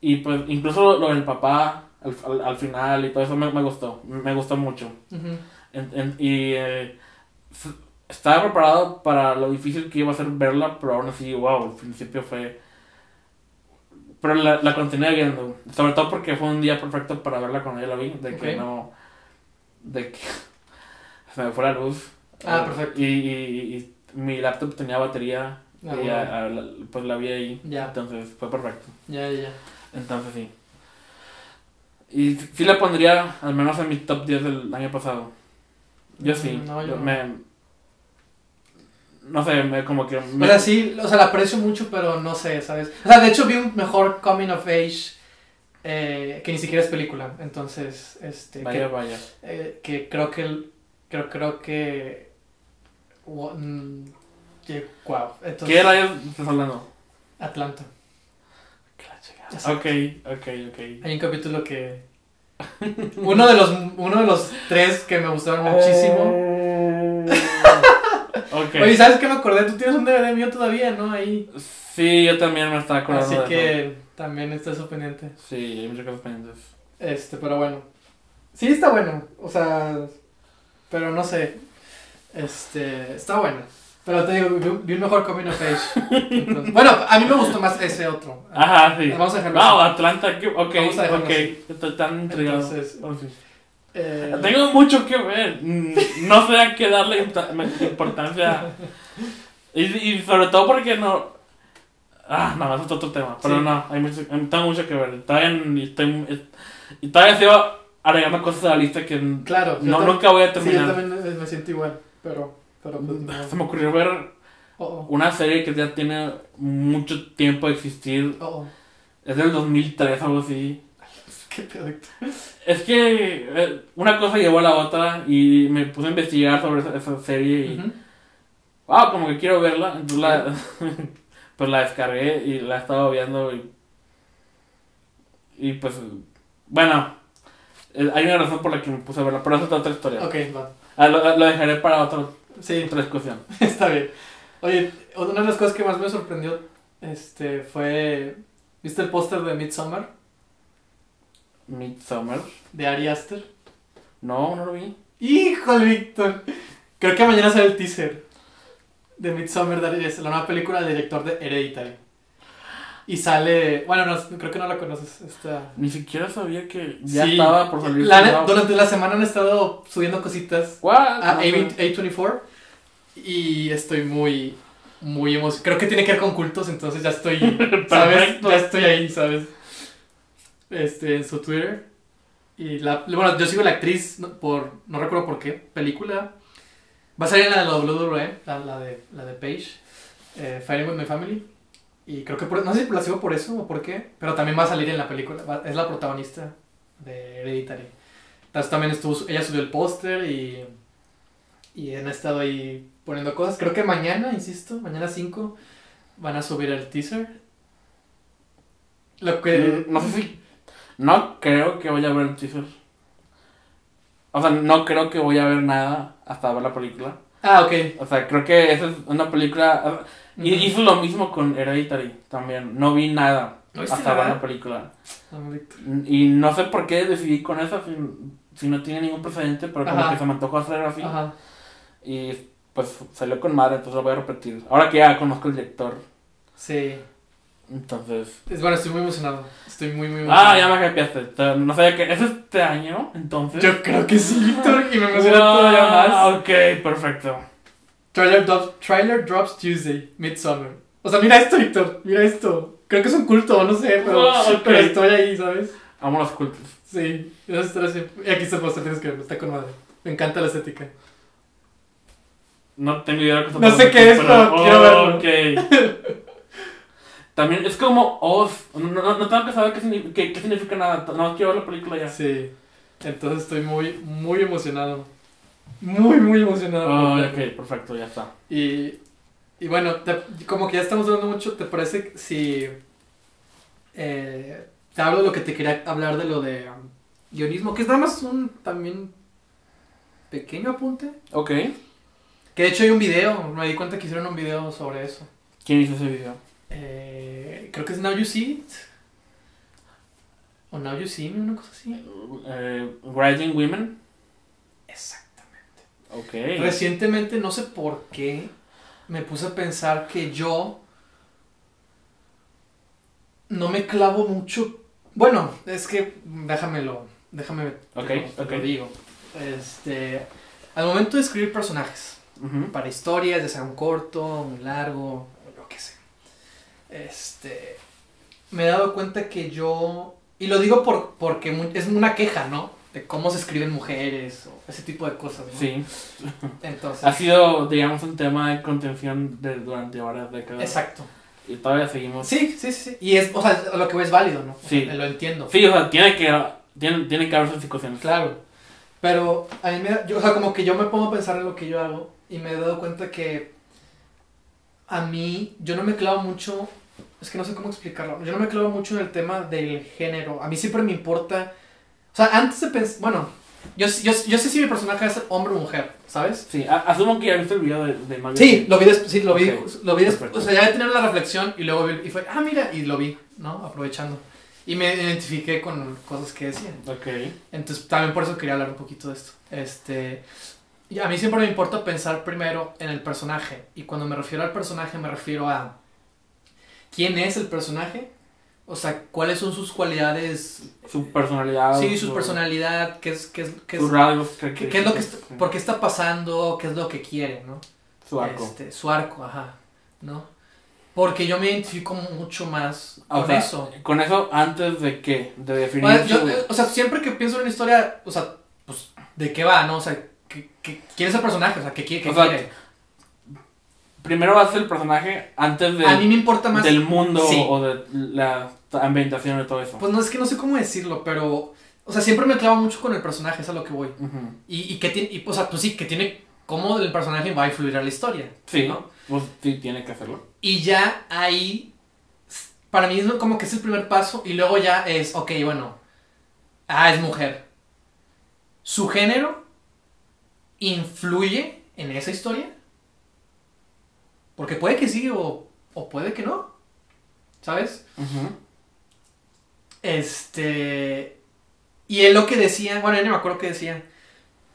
Y pues incluso lo del papá al, al, al final y todo eso me, me gustó, me gustó mucho. Ujú. En- en- y eh, estaba preparado para lo difícil que iba a ser verla, pero aún así, wow, al principio fue... Pero la, la continué viendo, sobre todo porque fue un día perfecto para verla cuando yo la vi, de que no... de que se me fue la luz. Ah, Eh, perfecto. Y, y- y mi laptop tenía batería Ah, y a- a- pues la vi ahí, Ya, entonces fue perfecto. ya, ya, ya. Entonces sí. Y sí la pondría al menos en mi top 10 del año pasado. Yo sí. Mm, no, yo me, no sé, me, como que... O Me, sea, sí, o sea, la aprecio mucho, pero no sé, ¿sabes? O sea, de hecho vi un mejor coming of age eh, que ni siquiera es película. Entonces, este, Vaya, que, vaya. eh, que creo que, el- creo, creo que, wa- mm, wow. Entonces, ¿Qué rayos estás hablando? Atlanta. Sé. Ok, ok, ok. Hay un capítulo que, uno de los, uno de los tres que me gustaron muchísimo. ok. Oye, ¿sabes qué me acordé? Tú tienes un DVD mío todavía, ¿no? Ahí. Sí, yo también me estaba acordando Así de eso. que también está eso pendiente. Sí, hay muchas cosas pendientes. Este, pero bueno. Sí, está bueno. O sea, pero no sé. Este, está bueno. Pero te digo, vi, un mejor coming of age. Bueno, a mí me gustó más ese otro. Ajá, sí. Vamos a dejarlo Wow, así. Atlanta, ok, Vamos a dejarlo ok. así. Estoy tan intrigado. Entonces, Oh, sí. Eh, Tengo mucho que ver. No sé a qué darle importancia. Y, y sobre todo porque no. Ah, no, eso es otro tema. Pero Sí. no, hay mucho, tengo mucho que ver. Todavía, estoy, y todavía sigo agregando cosas a la lista que claro. no, nunca voy a Sí, yo terminar. también me, me siento igual. Pero, pero. Se me ocurrió ver Oh, oh, una serie que ya tiene mucho tiempo de existir. oh. Es del 2003, algo así. Qué pedo. Es que eh, una cosa llevó a la otra y me puse a investigar sobre esa, esa serie y. Ujú. Ah, como que quiero verla. Entonces la, pues la descargué y la he estado viendo. Y, y pues, bueno, eh, hay una razón por la que me puse a verla, pero esa es otra historia. Ok, va. Ah, lo, lo dejaré para otro, Sí, otra discusión. está bien. Oye, una de las cosas que más me sorprendió este, fue. ¿Viste el póster de Midsommar? Midsummer. De Ari Aster. No, no lo vi. ¡Híjole, Víctor! Creo que mañana sale el teaser de Midsommar, de Ari Aster, la nueva película del director de Hereditary. Y sale. Bueno, no, creo que no la conoces. Esta. Ni siquiera sabía que ya Sí. estaba por salir. La- durante la semana han estado subiendo cositas What? a No sé. A24 y estoy muy, muy emocionado. Creo que tiene que ver con cultos, entonces ya estoy, ¿sabes? Ya estoy ahí, ¿sabes? Este, en su Twitter. Y la, bueno, yo sigo la actriz no- por, no recuerdo por qué, película. Va a salir en la de la WWE, la, la de, la de Paige, eh, Fighting With My Family. Y creo que por, no sé si la sigo por eso o por qué, pero también va a salir en la película. va- es la protagonista de Hereditary. Entonces también estuvo, ella subió el póster y, y han estado ahí poniendo cosas. Creo que mañana, insisto, mañana 5 van a subir el teaser. Lo que... Mm, No sé si. No creo que vaya a ver el teaser. O sea, no creo que voy a ver nada hasta ver la película. Ah, ok. O sea, creo que esa es una película. Y Ujú. hizo lo mismo con Hereditary también. No vi nada ¿No viste hasta ver la película. Ah. Y no sé por qué decidí con esa si, si no tiene ningún precedente, pero como Ajá. que se me antojó hacer así. Ajá. Y pues salió con madre, entonces lo voy a repetir. Ahora que ya conozco el director, Sí. entonces. Es bueno, estoy muy emocionado. Estoy muy, muy emocionado. Ah, ya me hypeaste. No sabía que. ¿Es este año? Entonces. Yo creo que sí, Víctor, y me emociona Wow, todavía más. Ok, perfecto. Trailer, drops, trailer drops Tuesday, Midsummer. O sea, mira esto, Víctor, mira esto. Creo que es un culto, no sé, pero, Ah, pero estoy ahí, ¿sabes? Amo los cultos. Sí, eso así. Y aquí está el tienes que verlo, está con madre. Me encanta la estética. No tengo idea de qué No sé qué es, pero quiero verlo. Ok. También es como Oz. No, no, no tengo que saber qué, qué- qué significa nada. No quiero ver la película ya. Sí, entonces estoy muy, muy emocionado. Muy, muy emocionado. Oh, ok, perfecto, ya está. Y, y bueno, te- como que ya estamos hablando mucho, ¿te parece si eh, te hablo de lo que te quería hablar de lo de um, guionismo? Que es nada más un también pequeño apunte. Ok. Que de hecho hay un video, me di cuenta que hicieron un video sobre eso. ¿Quién hizo ese video? Eh, creo que es Now You See It. O Now You See Me, una cosa así. Eh, Rising Women. Exactamente. Ok. Recientemente, no sé por qué, me puse a pensar que yo no me clavo mucho. Bueno, es que déjamelo, déjame Ok, te lo- te ok. lo digo. Este, al momento de escribir personajes para historias, ya sea un corto, un largo. Este, me he dado cuenta que yo y lo digo por porque es una queja, ¿no? De cómo se escriben mujeres o ese tipo de cosas, ¿no? Sí. Entonces, Ha sido, digamos, un tema de contención de, durante varias décadas. exacto. Y todavía seguimos. Sí, sí, sí. Y es, o sea, lo que voy es válido, ¿no? Sí. Lo entiendo. Sí, o sea, tiene que, tiene, tiene que haber sus situaciones. Claro. Pero a mí me da, yo, o sea, como que yo me pongo a pensar en lo que yo hago y me he dado cuenta que a mí, yo no me clavo mucho, es que no sé cómo explicarlo, yo no me clavo mucho en el tema del género. A mí siempre me importa, o sea, antes de pensar, bueno, yo, yo, yo sé si mi personaje es hombre o mujer, ¿sabes? Sí, asumo que ya viste el video de, de Mario. Sí, lo vi después, sí, lo vi, lo vi después, o sea, ya de tener la reflexión y luego vi, y fue, ah, mira, y lo vi, ¿no? Aprovechando. Y me identifiqué con cosas que decían. Ok. Entonces, también por eso quería hablar un poquito de esto. Este, y a mí siempre me importa pensar primero en el personaje. Y cuando me refiero al personaje, me refiero a quién es el personaje. O sea, cuáles son sus cualidades. Su personalidad. Sí, su personalidad, qué es, qué es, qué es, Sus rasgos. qué- qué es lo que está, sí. por qué está pasando, qué es lo que quiere, ¿no? Su arco. Este, su arco, ajá, ¿no? Porque yo me identifico mucho más O con sea, eso. Con eso, antes de qué? De definir. O sea, yo- o sea, siempre que pienso en una historia, o sea, pues, ¿de qué va, no? O sea, ¿qué, qué- quién es el personaje? O sea, ¿qué, quiere- qué O sea, quiere? Primero va a ser el personaje antes de, A mí me importa más... del mundo Sí. o de la ambientación de todo eso. Pues no, es que no sé cómo decirlo, pero... O sea, siempre me clavo mucho con el personaje, es a lo que voy. Y, y que tiene... Y, o sea, pues sí, que tiene... Cómo el personaje va a influir a la historia. Sí, ¿no? pues sí, tiene que hacerlo. Y ya ahí... Para mí es como que es el primer paso y luego ya es, ok, bueno. Ah, es mujer. ¿Su género influye en esa historia? Porque puede que sí o, o puede que no. ¿Sabes? Ujú. Este. Y él lo que decía, bueno, yo no me acuerdo qué decía.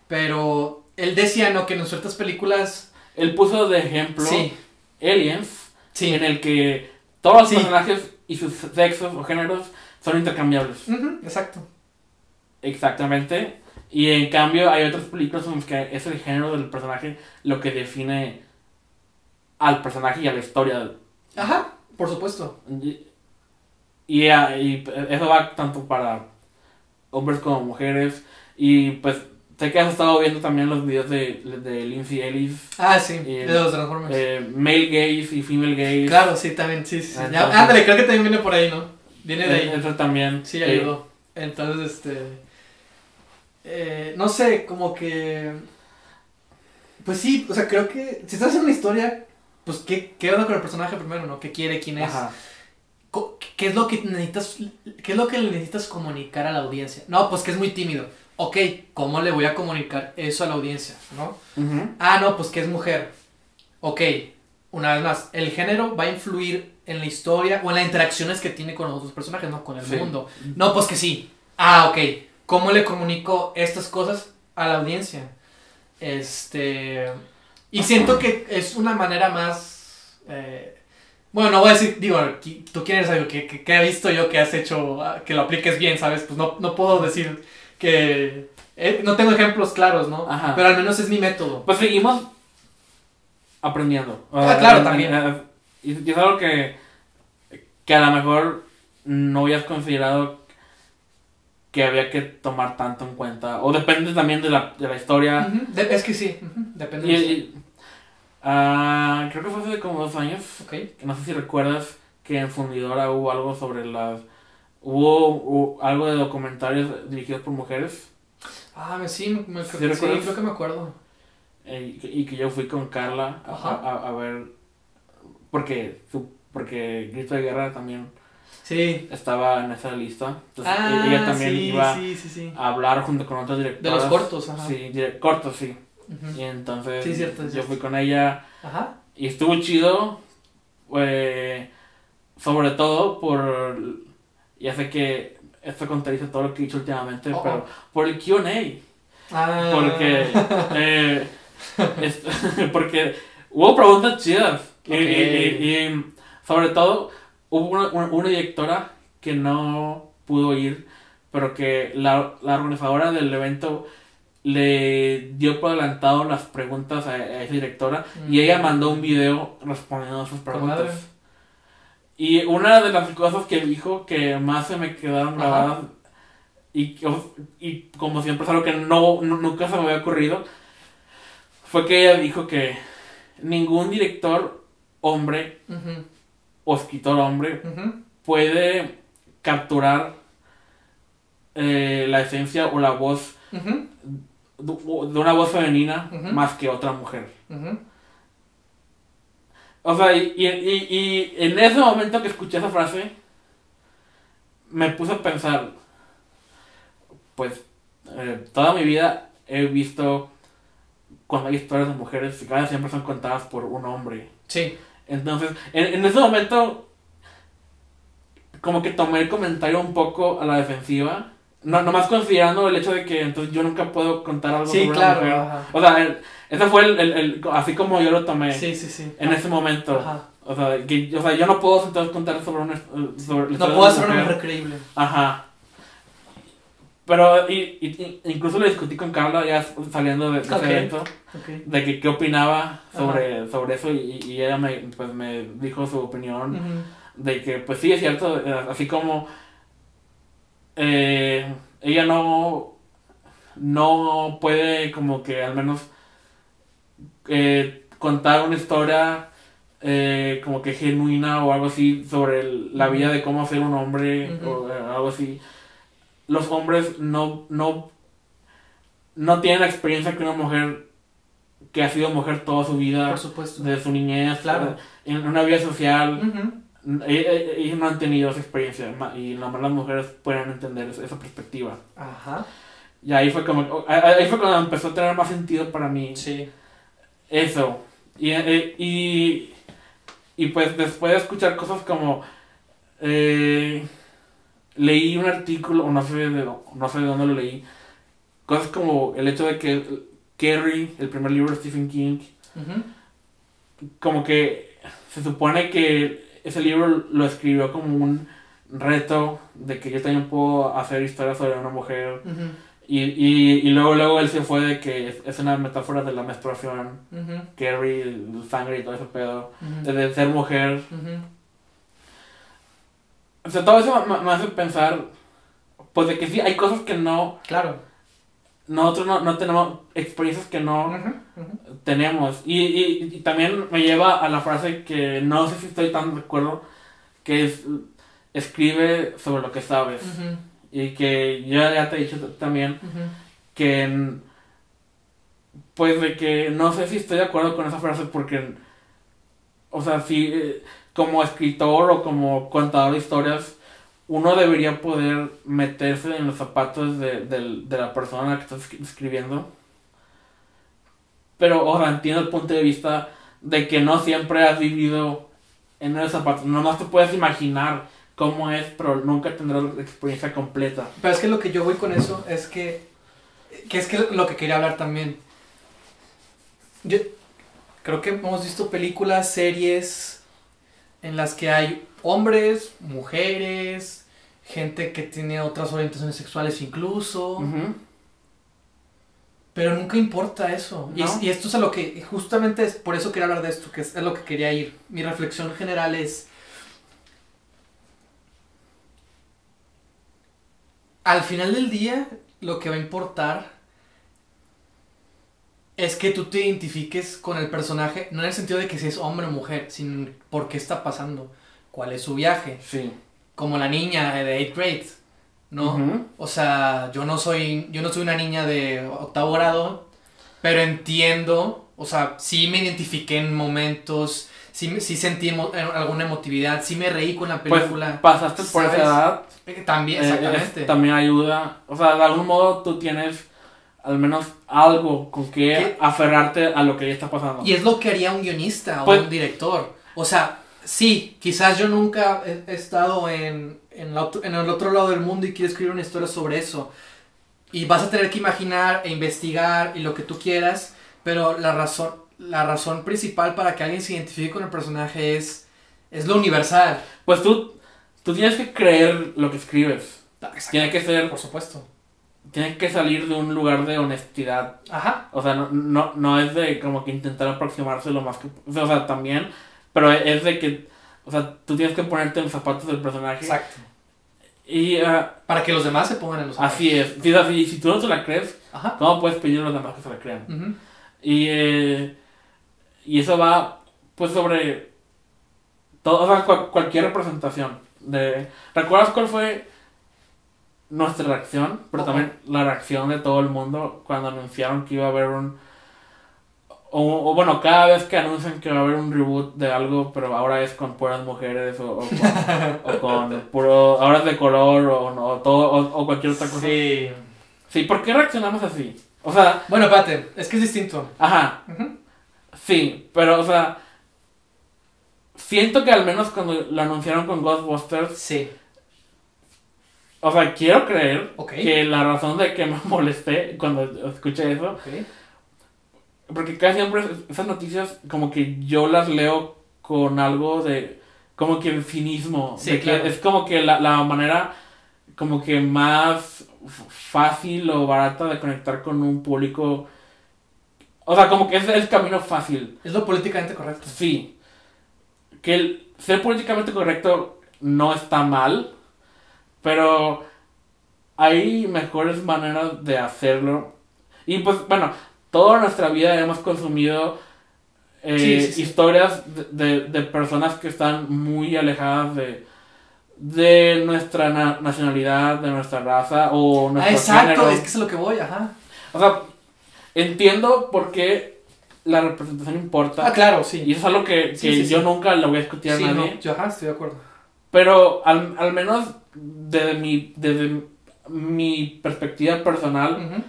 Pero él decía, ¿no? Que en ciertas películas. Él puso de ejemplo Sí, Aliens, sí. en el que todos los Sí. personajes y sus sexos o géneros son intercambiables. Exacto. Exactamente. Y en cambio hay otras películas en las que es el género del personaje lo que define al personaje y a la historia. Ajá, por supuesto. Y, y, ah, y eso va tanto para hombres como mujeres. Y pues sé que has estado viendo también los videos de, de Lindsay Ellis, Ah, sí, de los Transformers. eh, male gaze y female gaze. Claro, sí, también, sí, sí. Entonces- Ya, ándale, creo que también viene por ahí, ¿no? Viene de ahí. Eh, Eso también. Sí, eh, ayudó. Entonces, este. eh, no sé, como que. Pues sí, o sea, creo que. Si estás haciendo una historia, pues, ¿qué, qué onda con el personaje primero, no? ¿Qué quiere? ¿Quién es? Ajá. ¿Qué es lo que necesitas? ¿Qué es lo que le necesitas comunicar a la audiencia? No, pues que es muy tímido. Ok, ¿cómo le voy a comunicar eso a la audiencia? ¿No? Ah, no, pues que es mujer. Ok, una vez más, el género va a influir en la historia o en las interacciones que tiene con los otros personajes, no con el Sí. mundo. No, pues que sí. Ah, ok. ¿Cómo le comunico estas cosas a la audiencia? Este. Y siento que es una manera más. eh, bueno, no voy a decir, digo, tú quieres algo que, que, que he visto yo que has hecho, ah, que lo apliques bien, ¿sabes? Pues no, no puedo decir que. eh, no tengo ejemplos claros, ¿no? Ajá. Pero al menos es mi método. Pues seguimos aprendiendo. Ah, claro, también. eh, Y, y es algo que, que a lo mejor no habías considerado que había que tomar tanto en cuenta. O depende también de la, de la historia. De- es que sí, ujú, depende. Y, de ah, creo que fue hace como dos años. No sé si recuerdas que en Fundidora hubo algo sobre las. Hubo, hubo algo de documentarios dirigidos por mujeres. Ah, sí, me, me- ¿Sí sí, creo que me acuerdo. eh, y, que, y que yo fui con Carla a, a- a ver. Porque, su- porque Grito de Guerra también Sí. estaba en esa lista. Entonces Ah, ella también sí, iba sí, sí, sí. a hablar junto con otras De directoras. los cortos, ajá. Sí, cortos, sí. Y entonces Sí, cierto, es yo cierto. fui con ella Ajá. y estuvo chido. eh, sobre todo por. Ya sé que esto contradice todo lo que he dicho últimamente, Oh, pero oh. por el QA. Ah. Porque. eh, es- porque hubo preguntas chidas. Y, Ok. y- y- y sobre todo, hubo una, una- una directora que no pudo ir, pero que la, la organizadora del evento le dio por adelantado las preguntas a, a esa directora y ella mandó un video respondiendo a sus preguntas. Y una de las cosas que dijo que más se me quedaron Ajá. grabadas y, que- y como siempre es algo que no, nu- nunca se me había ocurrido, fue que ella dijo que ningún director hombre o escritor hombre puede capturar eh, la esencia o la voz de una voz femenina más que otra mujer. O sea, y, y, y- y en ese momento que escuché esa frase, me puse a pensar, pues, eh, toda mi vida he visto cuando hay historias de mujeres y casi siempre son contadas por un hombre. Sí. Entonces, en, en ese momento, como que tomé el comentario un poco a la defensiva. No, nomás considerando el hecho de que entonces yo nunca puedo contar algo Sí, sobre claro. una mujer. ajá. O sea, el- ese fue el, el- el- así como yo lo tomé Sí, sí, sí. en ese momento. Ajá. O sea, que, o sea, yo no puedo entonces contar sobre una sobre No puedo ser una mujer. creíble. Ajá. Pero y, y- incluso le discutí con Carla ya saliendo de, de ese evento Ok. de que qué opinaba sobre, sobre eso y, y ella me, pues, me dijo su opinión de que pues sí es cierto, eh, así como eh, ella no no puede como que al menos eh, contar una historia eh, como que genuina o algo así sobre el- la vida de cómo ser un hombre o algo así. Los hombres no, no, no tienen la experiencia que una mujer que ha sido mujer toda su vida, Por supuesto. desde su niñez, Claro. en una vida social. Ellos no han tenido esa experiencia y nomás las mujeres pueden entender esa perspectiva. Ajá. Y ahí fue como, ahí fue cuando empezó a tener más sentido para mí Sí. eso. Y, eh, y, y pues después de escuchar cosas como, eh, leí un artículo, o no sé, de, no sé de dónde lo leí, cosas como el hecho de que Carrie, el primer libro de Stephen King, como que se supone que ese libro lo escribió como un reto de que yo también puedo hacer historias sobre una mujer. Y, y, y luego luego él se fue de que es, es una metáfora de la menstruación el sangre y todo ese pedo de, de ser mujer. O sea todo eso me, me hace pensar pues de que sí hay cosas que no Claro. Nosotros no, no tenemos experiencias que no tenemos. Y, y, y también me lleva a la frase que no sé si estoy tan de acuerdo, que es escribe sobre lo que sabes. Y que yo ya te he dicho también que pues de que no sé si estoy de acuerdo con esa frase porque o sea, si eh, como escritor o como contador de historias uno debería poder meterse en los zapatos de, del- de la persona a la que estás escri- escribiendo. Pero, sea, entiendo el punto de vista de que no siempre has vivido en esos zapatos. Nomás te puedes imaginar cómo es, pero nunca tendrás la experiencia completa. Pero es que lo que yo voy con eso es que, que es que lo que quería hablar también. Yo creo que hemos visto películas, series en las que hay hombres, mujeres, gente que tiene otras orientaciones sexuales incluso. Pero nunca importa eso. Y, ¿No? es- y esto es a lo que, justamente es por eso quería hablar de esto, que es, es lo que quería ir. Mi reflexión general es, al final del día, lo que va a importar es que tú te identifiques con el personaje, no en el sentido de que si es hombre o mujer, sino por qué está pasando, cuál es su viaje, Sí. Como la niña de 8th grade, ¿no? O sea, yo no soy, yo no soy una niña de octavo grado, pero entiendo, o sea, sí me identifiqué en momentos, sí, me- sí sentí emo- alguna emotividad, sí me reí con la Pues película. pasaste por esa edad. Eh, También, eh, exactamente. también ayuda. O sea, de algún modo tú tienes al menos algo con que ¿Qué? aferrarte a lo que ya está pasando. Y es lo que haría un guionista o Pues- un director. O sea, sí, quizás yo nunca he, estado en, en, la otro- en el otro lado del mundo y quiero escribir una historia sobre eso. Y vas a tener que imaginar e investigar y lo que tú quieras, pero la razón, la razón principal para que alguien se identifique con el personaje es, es lo universal. Pues tú, tú tienes que creer lo que escribes. Tiene que ser, Por supuesto. tiene que salir de un lugar de honestidad. Ajá. O sea, no, no, no es de como que intentar aproximarse lo más que... O sea, también, pero es de que, o sea, tú tienes que ponerte en los zapatos del personaje. Exacto. Y ah, Para que los demás se pongan en los así es. Si, así, si tú no te la crees, Ajá. ¿cómo puedes pedir a los demás que se la crean? Y, eh, y eso va, pues, sobre todo, o sea, cual- cualquier representación. De, ¿Recuerdas cuál fue nuestra reacción? Pero también la reacción de todo el mundo cuando anunciaron que iba a haber un... O, o bueno, cada vez que anuncian que va a haber un reboot de algo, pero ahora es con puras mujeres o, o con, o con puro... Ahora es de color o, no, todo, o, cualquier otra cosa. Sí. Sí, ¿por qué reaccionamos así? O sea, Bueno, espérate, es que es distinto. ajá. Sí, pero, o sea, siento que al menos cuando lo anunciaron con Ghostbusters, Sí. o sea, quiero creer que la razón de que me molesté cuando escuché eso, Ok. Porque casi siempre es- esas noticias como que yo las leo con algo de, como que cinismo, Sí, de que claro. es como que la, la manera como que más fácil o barata de conectar con un público, o sea, como que es el camino fácil. Es lo políticamente correcto. Sí. Que el ser políticamente correcto no está mal, pero hay mejores maneras de hacerlo. Y pues, bueno, toda nuestra vida hemos consumido eh, Sí, sí, sí. historias de, de- de personas que están muy alejadas de, de nuestra na- nacionalidad, de nuestra raza o Ah, nuestro exacto, género. es que es lo que voy, ajá. O sea, entiendo por qué la representación importa. Ah, claro, sí. Y eso es algo que, que yo nunca le voy a discutir a nadie. no, yo ajá, estoy de acuerdo. Pero al, al menos desde mi, desde mi perspectiva personal,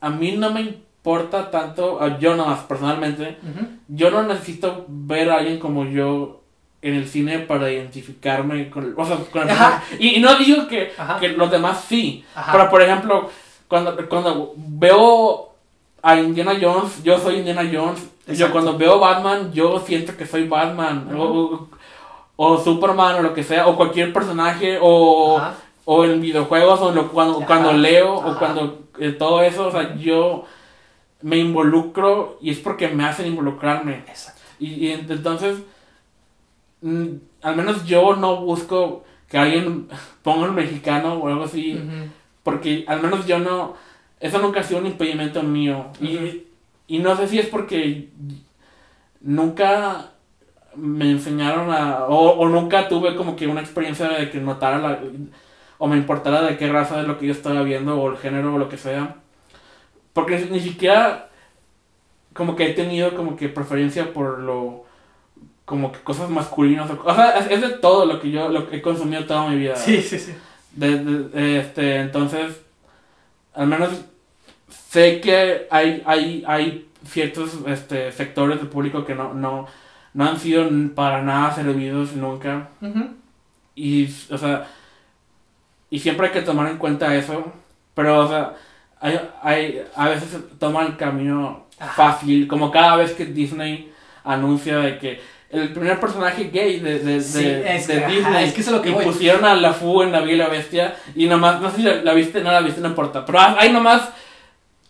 a mí no me importa tanto, a yo nada más personalmente, ujú. yo no necesito ver a alguien como yo en el cine para identificarme con o sea, con el. Y, y no digo que, que los demás sí, Ajá. pero por ejemplo, cuando, cuando veo a Indiana Jones, yo soy Indiana Jones. Yo Exacto. cuando veo Batman, yo siento que soy Batman. Ajá. O, o- o Superman o lo que sea. O cualquier personaje. O, Ajá. o en videojuegos. O lo- cuando, Ajá. cuando leo. O cuando eh, todo eso. O sea, yo me involucro. Y es porque me hacen involucrarme. Exacto. Y, y ent- entonces, mm, al menos yo no busco que alguien ponga un mexicano o algo así, porque al menos yo no, eso nunca ha sido un impedimento mío. Y, y no sé si es porque nunca me enseñaron a, o, o nunca tuve como que una experiencia de que notara la, o me importara de qué raza es lo que yo estaba viendo, o el género, o lo que sea. Porque ni, siquiera como que he tenido como que preferencia por lo como que cosas masculinas o, o sea es, es de todo lo que yo lo que he consumido toda mi vida. Sí, sí, sí. De- de- este entonces al menos sé que hay hay hay ciertos este sectores del público que no no no han sido para nada servidos nunca. Y, o sea, y siempre hay que tomar en cuenta eso, pero, o sea, hay, hay, a veces toma el camino Ajá. fácil, como cada vez que Disney anuncia de que el primer personaje gay de, de, Sí, de, es de que, ajá, Disney es que eso es lo que y voy. pusieron a la Fu en La Bella Bestia y nomás, no sé si la, la viste, no la viste, no importa, pero ahí nomás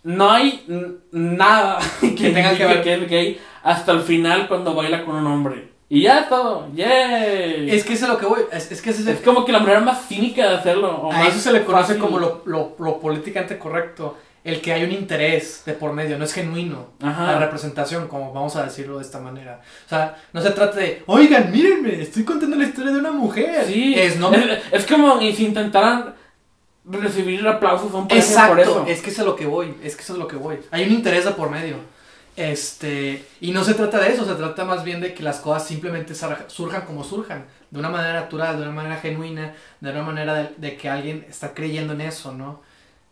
no hay nada que, Que tenga que ver. que es gay hasta el final cuando baila con un hombre. Y ya todo, ¡yay! Es que eso es lo que voy. Es, es que ese es el- Es como que la manera más cínica de hacerlo. o a eso se le conoce fácil. como lo, lo, lo políticamente correcto. El que hay un interés de por medio, no es genuino. Ajá. La representación, como vamos a decirlo de esta manera. O sea, no se trata de, oigan, mírenme, estoy contando la historia de una mujer. Sí, Es, no, es, es como si intentaran recibir aplausos a un por Exacto, eso. es que eso es lo que voy, es que eso es lo que voy. Hay un interés de por medio. Este, y no se trata de eso, se trata más bien de que las cosas simplemente surjan como surjan, de una manera natural, de una manera genuina, de una manera de, de que alguien está creyendo en eso, ¿no?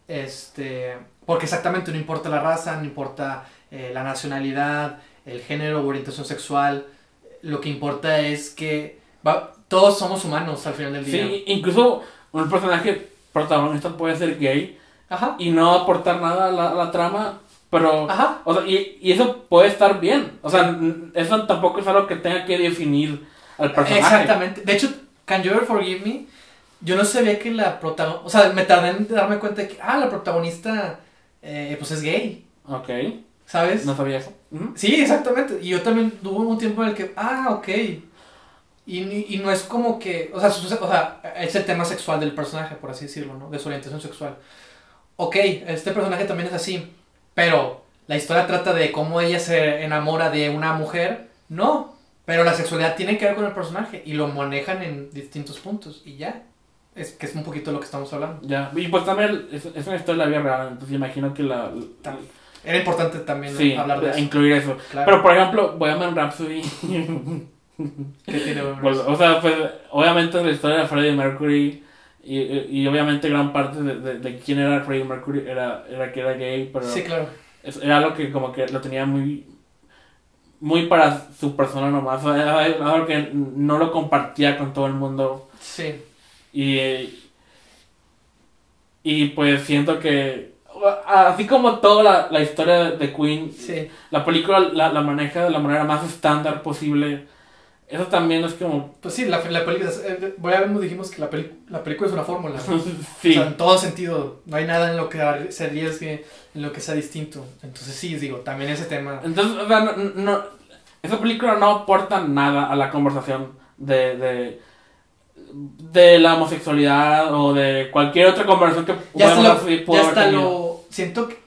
Este, porque exactamente no importa la raza, no importa eh, la nacionalidad, el género o orientación sexual, lo que importa es que va- todos somos humanos al final del día. Sí, incluso un personaje protagonista puede ser gay Ajá, y no aportar nada a la, a la trama, pero... ajá. O sea, y, y eso puede estar bien. O sea, eso tampoco es algo que tenga que definir al personaje. Exactamente. De hecho, Can You Ever Forgive Me? Yo no sabía que la protagonista. O sea, me tardé en darme cuenta de que, ah, la protagonista, eh, pues es gay. Ok, ¿Sabes? no sabía eso. Sí, exactamente. Y yo también tuve un tiempo en el que, ah, ok. Y, y, no es como que. O sea, o sea, es el tema sexual del personaje, por así decirlo, ¿no? De su orientación sexual. Ok, este personaje también es así. Pero la historia trata de cómo ella se enamora de una mujer. No. Pero la sexualidad tiene que ver con el personaje. Y lo manejan en distintos puntos. Y ya. Es que es un poquito lo que estamos hablando. Ya, y pues también es, es una historia de la vida real, entonces imagino que la... Era importante también sí, hablar de eso. incluir eso. Claro. Pero por ejemplo, Bohemian Rhapsody... ¿Qué tiene Pues, eso? o sea, pues obviamente la historia de Freddie Mercury y, y obviamente gran parte de, de, de quién era Freddie Mercury era, era que era gay, pero Sí, claro. es- era algo que como que lo tenía muy muy para su persona nomás, era algo que no lo compartía con todo el mundo Sí. y y pues siento que así como toda la, la historia de Queen Sí. la película la, la maneja de la manera más estándar posible eso también es como Pues sí, la, la película. eh, Voy a ver, nos dijimos que la, peli- la película es una fórmula. ¿no? sí O sea, en todo sentido. No hay nada en lo que se arriesgue, en lo que sea distinto. Entonces, sí, digo, también ese tema. Entonces, o sea, no, no- esa película no aporta nada a la conversación de, de, de la homosexualidad o de cualquier otra conversación que Ya hasta, podamos lo, ya hasta lo. Siento que.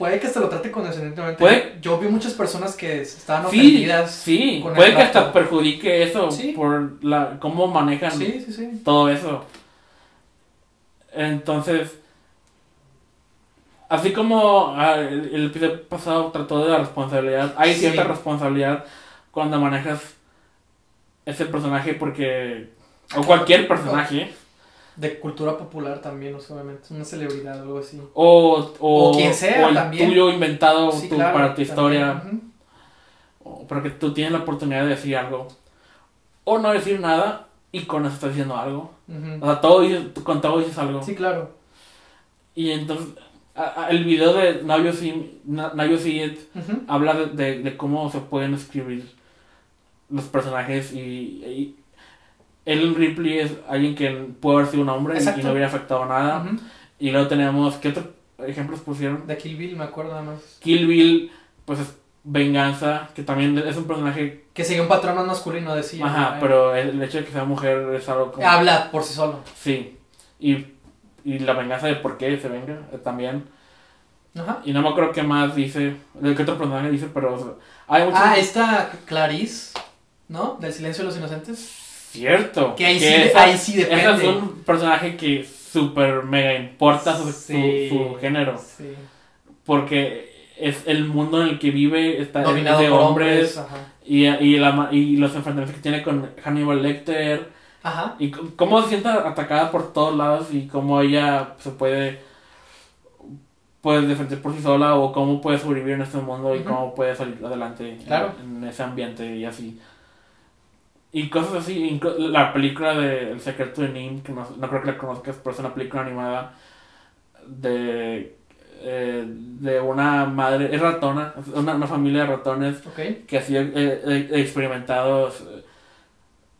Puede que hasta lo trate condescendientemente. Puede. Yo vi muchas personas que estaban Sí, ofendidas. sí, con el puede que hasta perjudique eso Sí. por la cómo manejan Sí, sí, sí. todo eso. Entonces, así como ah, el, episodio pasado trató de la responsabilidad, hay Sí. cierta responsabilidad cuando manejas ese personaje porque o cualquier personaje De cultura popular también, no solamente. Una celebridad o algo así. o o, O quien sea o el también. tuyo inventado Sí, tú claro, para tu historia, o- pero que tú tienes la oportunidad de decir algo o no decir nada y con eso estás diciendo algo. O sea, todo con todo dices algo. Sí, claro. Y entonces, a- a- el video de You See, Na- See It habla de, de- de cómo se pueden escribir los personajes y, y Ellen Ripley es alguien que puede haber sido un hombre y- no hubiera afectado nada. Y luego tenemos, ¿qué otros ejemplos pusieron? De Kill Bill, me acuerdo nada más. Kill Bill, pues es venganza, que también es un personaje, Que sigue un patrón más masculino, decía. ajá, ¿no? pero el, hecho de que sea mujer es algo como... Habla por sí solo. Sí, y, y la venganza de por qué se venga eh, también. Ajá. Y no me acuerdo qué más dice, de qué otro personaje dice, pero o sea, hay muchos... Ah, esta Clarice, ¿no? Del silencio de los inocentes. Cierto. Que ahí sí, esa- ahí sí ese depende. es un personaje que súper mega importa su, su- Sí. su género. Sí. Porque es el mundo en el que vive, está es Dominado de por hombres. hombres. Y, y, la, y los enfrentamientos que tiene con Hannibal Lecter. Ajá. Y cómo se siente atacada por todos lados y cómo ella se puede, puede defender por sí sola o cómo puede sobrevivir en este mundo y cómo puede salir adelante en, ese ambiente y así. Y cosas así, la película de El secreto de Nim, que no, no creo que la conozcas, pero es una película animada de, eh, de una madre, es ratona, una, una familia de ratones que hacía eh, eh, experimentados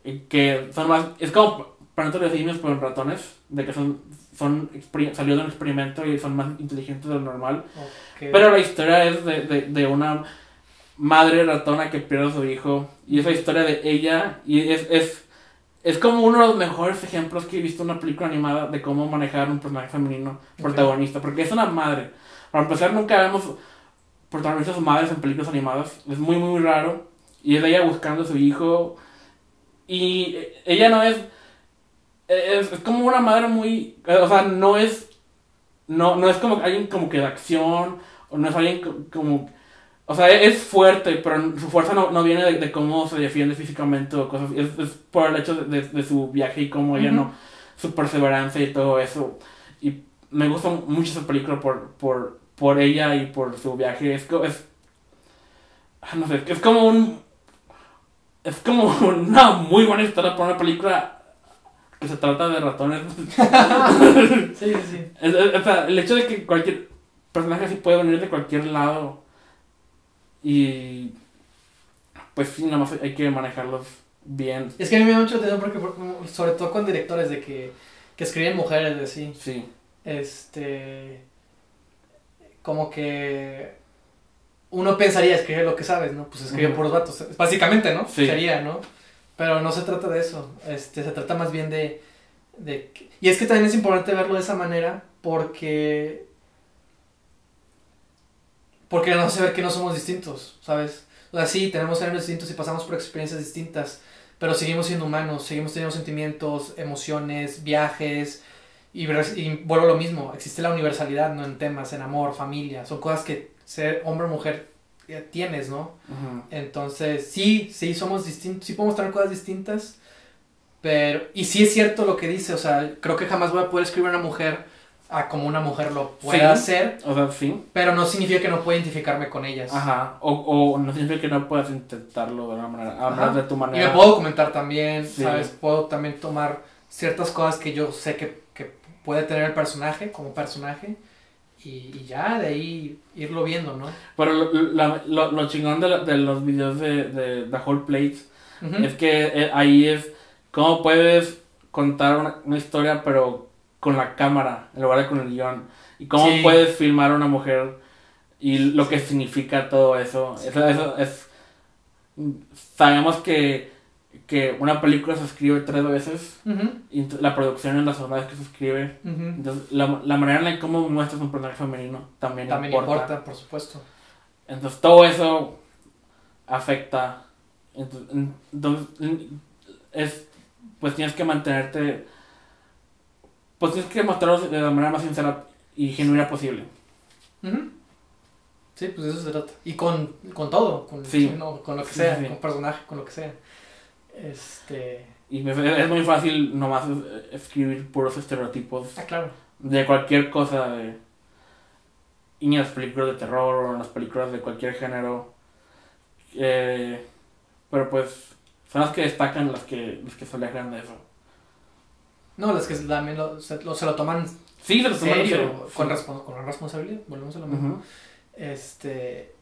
eh, que son más es como planetas de simios pero ratones de que son son salió de un experimento y son más inteligentes de lo normal. Pero la historia es de, de, de una madre ratona que pierde a su hijo. Y esa historia de ella. Y es, es, es como uno de los mejores ejemplos que he visto en una película animada de cómo manejar un personaje femenino protagonista. Porque es una madre. Para empezar, nunca vemos protagonistas madres en películas animadas. Es muy, muy raro. Y es ella buscando a su hijo. Y ella no es. Es, es como una madre muy. O sea, no es. No, no es como alguien como que de acción. O no es alguien co- como. O sea, es fuerte, pero su fuerza no, no viene de, de cómo se defiende físicamente o cosas. Es, es por el hecho de, de- su viaje y cómo ella no. Su perseverancia y todo eso. Y me gusta mucho esa película por, por, por ella y por su viaje. Es, es, ah, no sé, es como un... Es como una muy buena historia para una película que se trata de ratones. Sí, sí, sí. Es- es- o sea, el hecho de que cualquier personaje así puede venir de cualquier lado y pues sí, nada más hay que manejarlos bien. Es que a mí me da mucho atención porque, por- sobre todo con directores de que, que escriben mujeres de sí, Sí, este, como que uno pensaría escribir lo que sabes, ¿no? Pues escribe Ujú. por los vatos, básicamente, ¿no? Sí. Sería, ¿no? Pero no se trata de eso, este, se trata más bien de, de... Y es que también es importante verlo de esa manera porque... Porque nos hace ver que no somos distintos, ¿sabes? O sea, sí, tenemos géneros distintos y pasamos por experiencias distintas, pero seguimos siendo humanos, seguimos teniendo sentimientos, emociones, viajes, y, y vuelvo a lo mismo, existe la universalidad, ¿no? En temas, en amor, familia, son cosas que ser hombre o mujer eh, tienes, ¿no? ujú, Entonces, sí, sí, somos distintos, sí podemos tener cosas distintas, pero, y sí es cierto lo que dice, o sea, creo que jamás voy a poder escribir a una mujer a como una mujer lo pueda Sí. hacer, o sea, sí. pero no significa que no pueda identificarme con ellas. Ajá, o, o no significa que no puedas intentarlo de una manera, a menos de tu Y manera. me puedo documentar también, Sí. ¿sabes? Puedo también tomar ciertas cosas que yo sé que, que puede tener el personaje como personaje y, y ya de ahí irlo viendo, ¿no? Pero lo, la- lo, lo chingón de, de los videos de, de The Whole Plate Ujú. es que eh, ahí es cómo puedes contar una, una historia pero con la cámara en lugar de con el guion. Y cómo Sí. puedes filmar a una mujer y lo que significa todo eso. Eso, eso es... Sabemos que, que una película se escribe tres veces Ujú, y la producción es la segunda vez que se escribe. ujú. Entonces, la, la manera en la cómo muestras un personaje femenino también, También importa. importa, por supuesto. Entonces, todo eso afecta. Entonces, entonces, es, pues tienes que mantenerte. Pues tienes que mostrarlo de la manera más sincera y genuina posible. Sí, pues de eso se trata. Y con, con todo, con, Sí. no, con lo que sea, sí. con personaje, con lo que sea. Este. Y me- es muy fácil nomás eh, escribir puros estereotipos Ah, claro. de cualquier cosa. De, y en las películas de terror o en las películas de cualquier género. Eh, pero pues son las que destacan las que, las que se alejan de eso. No, las que también lo, se, lo, se lo toman Sí, se los toman en serio, serio. con, Sí. con responsabilidad. Volvemos a lo mismo. Este.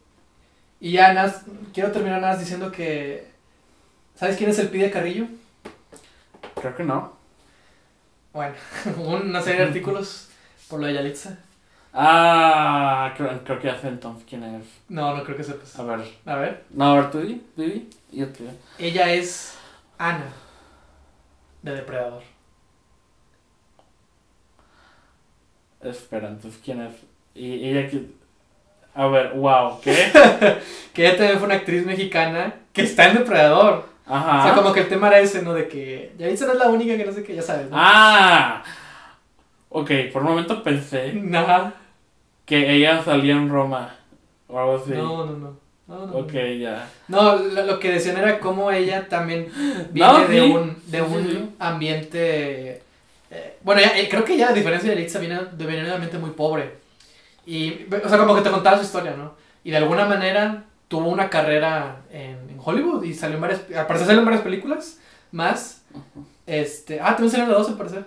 Y ya, nada, más- quiero terminar nada más diciendo que. ¿Sabes quién es el Pide Carrillo? Creo que no. Bueno, una serie de artículos por lo de Yalitza. Ah, creo, creo que ya sé entonces quién es. No, no creo que sepas. A ver. A ver. No, a ver, tú di, tú di. Y Yo te Ella es Ana de Depredador. Espera, entonces quién es. Y ella que. A ver, wow, ¿qué? Que ella también fue una actriz mexicana que está en Depredador. Ajá. O sea, como que el tema era ese, ¿no? De que Yalitza no es la única que no sé qué, ya sabes, ¿no? Ah. Ok, por un momento pensé Ajá. que ella salía en Roma. O algo así. No, no, no. No, no, Ok, no. ya. No, lo, lo que decían era cómo ella también viene No, de un, de Sí, un sí. ambiente... eh, bueno, ya- eh, creo que ella, a diferencia de Yalitza, viene de venir de un ambiente muy pobre. Y, o sea, como que te contaba su historia, ¿no? Y de alguna manera tuvo una carrera en, en Hollywood y salió en varias... Al parecer salió en varias películas, más. Este... Ah, también salió en la 2, al parecer.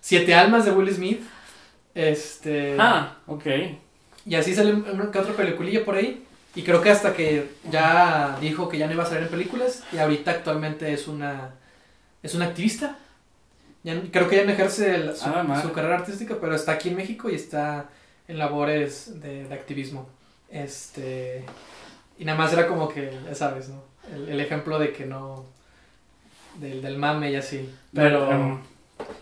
Siete almas de Will Smith. Este... Ah, ok. Y así salió una que otra peliculilla por ahí. Y creo que hasta que ya dijo que ya no iba a salir en películas. Y ahorita actualmente es una. Es una activista. Ya, creo que ya no ejerce el- su, Ah, carrera artística, pero está aquí en México y está en labores de, de activismo. Este. Y nada más era como que, ya sabes, ¿no? El, el ejemplo de que no. Del, del mame y así. Pero. Em,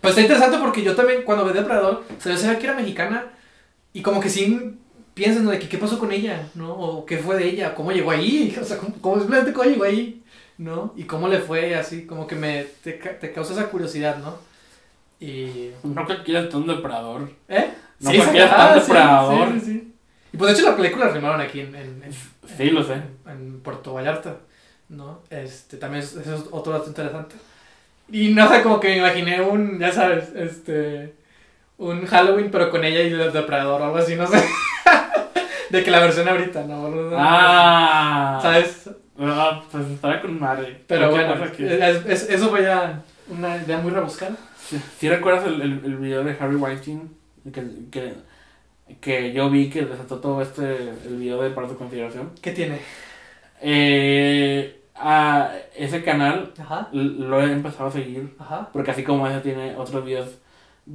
Pues está interesante porque yo también, cuando vi Depredador, se sabía que era mexicana. Y como que sí piensas, ¿no? De que qué pasó con ella, ¿no? O qué fue de ella, cómo llegó ahí. O sea, cómo, cómo simplemente cómo llegó ahí, ¿no? Y cómo le fue así, como que me te, te causa esa curiosidad, ¿no? Y. no que quieras un depredador. ¿Eh? No cualquiera es tan ah, depredador. Sí, sí, sí. Y pues de hecho la película la filmaron aquí en, en, en- Sí, lo sé. en, Puerto Vallarta, ¿no? Este, también es, es otro dato interesante. Y no sé, como que me imaginé un, ya sabes, este, un Halloween pero con ella y el depredador o algo así, no sé. de que la versión ahorita, ¿no? Algo- Ah, ¿Sabes? Ah, pues estará con madre. Pero bueno, es- es- eso fue ya una idea muy rebuscada. Si ¿Sí recuerdas el, el, el video de Harry Weinstein? Que, que, que yo vi que desató todo este el video de para tu consideración. ¿Qué tiene? Eh, a ese canal Ajá, lo he empezado a seguir ajá. porque así como ese tiene otros videos.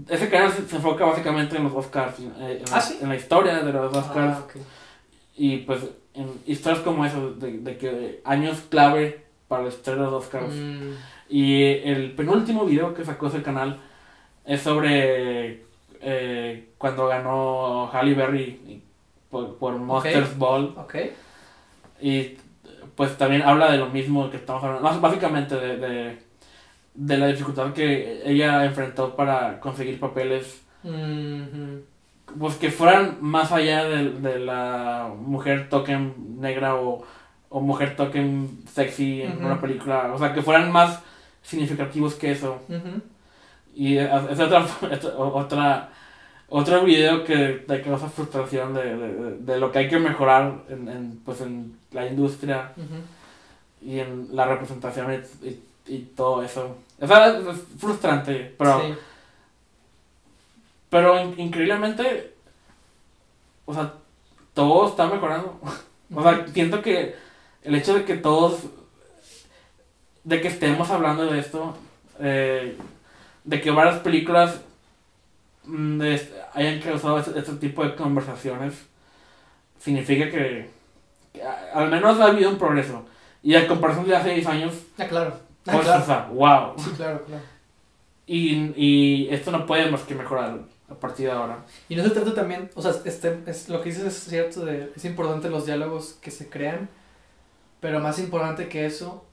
Ese canal se, se enfoca básicamente en los Oscars, eh, en, Ah, en la historia de los Oscars Ah, y pues en historias como eso, de, de que años clave para la historia de los Oscars. Mm, Y el penúltimo video que sacó ese canal es sobre eh, cuando ganó Halle Berry por, por Monsters Ball. Y pues también habla de lo mismo que estamos hablando. Más básicamente de, de, de la dificultad que ella enfrentó para conseguir papeles. Mhm. Pues que fueran más allá de, de la mujer token negra o, o mujer token sexy en una película. O sea, que fueran más significativos que eso. Y es otra, es otra, otro video que te causa frustración de, de, de lo que hay que mejorar en, en, pues en la industria y en la representación y, y, y todo eso. O sea, es frustrante, pero, Sí. pero in- increíblemente, o sea, todo está mejorando. O sea, siento que el hecho de que todos, de que estemos hablando de esto, eh, de que varias películas mm, es- hayan causado este, este tipo de conversaciones, significa que, que a- al menos ha habido un progreso. Y a comparación de hace 10 años, Ah, claro. Ah, pues, claro. o sea, wow. Sí, claro, claro. Y, y esto no puede más que mejorar a partir de ahora. Y no se trata también, o sea, este, es, lo que dices es cierto, de, es importante los diálogos que se crean, pero más importante que eso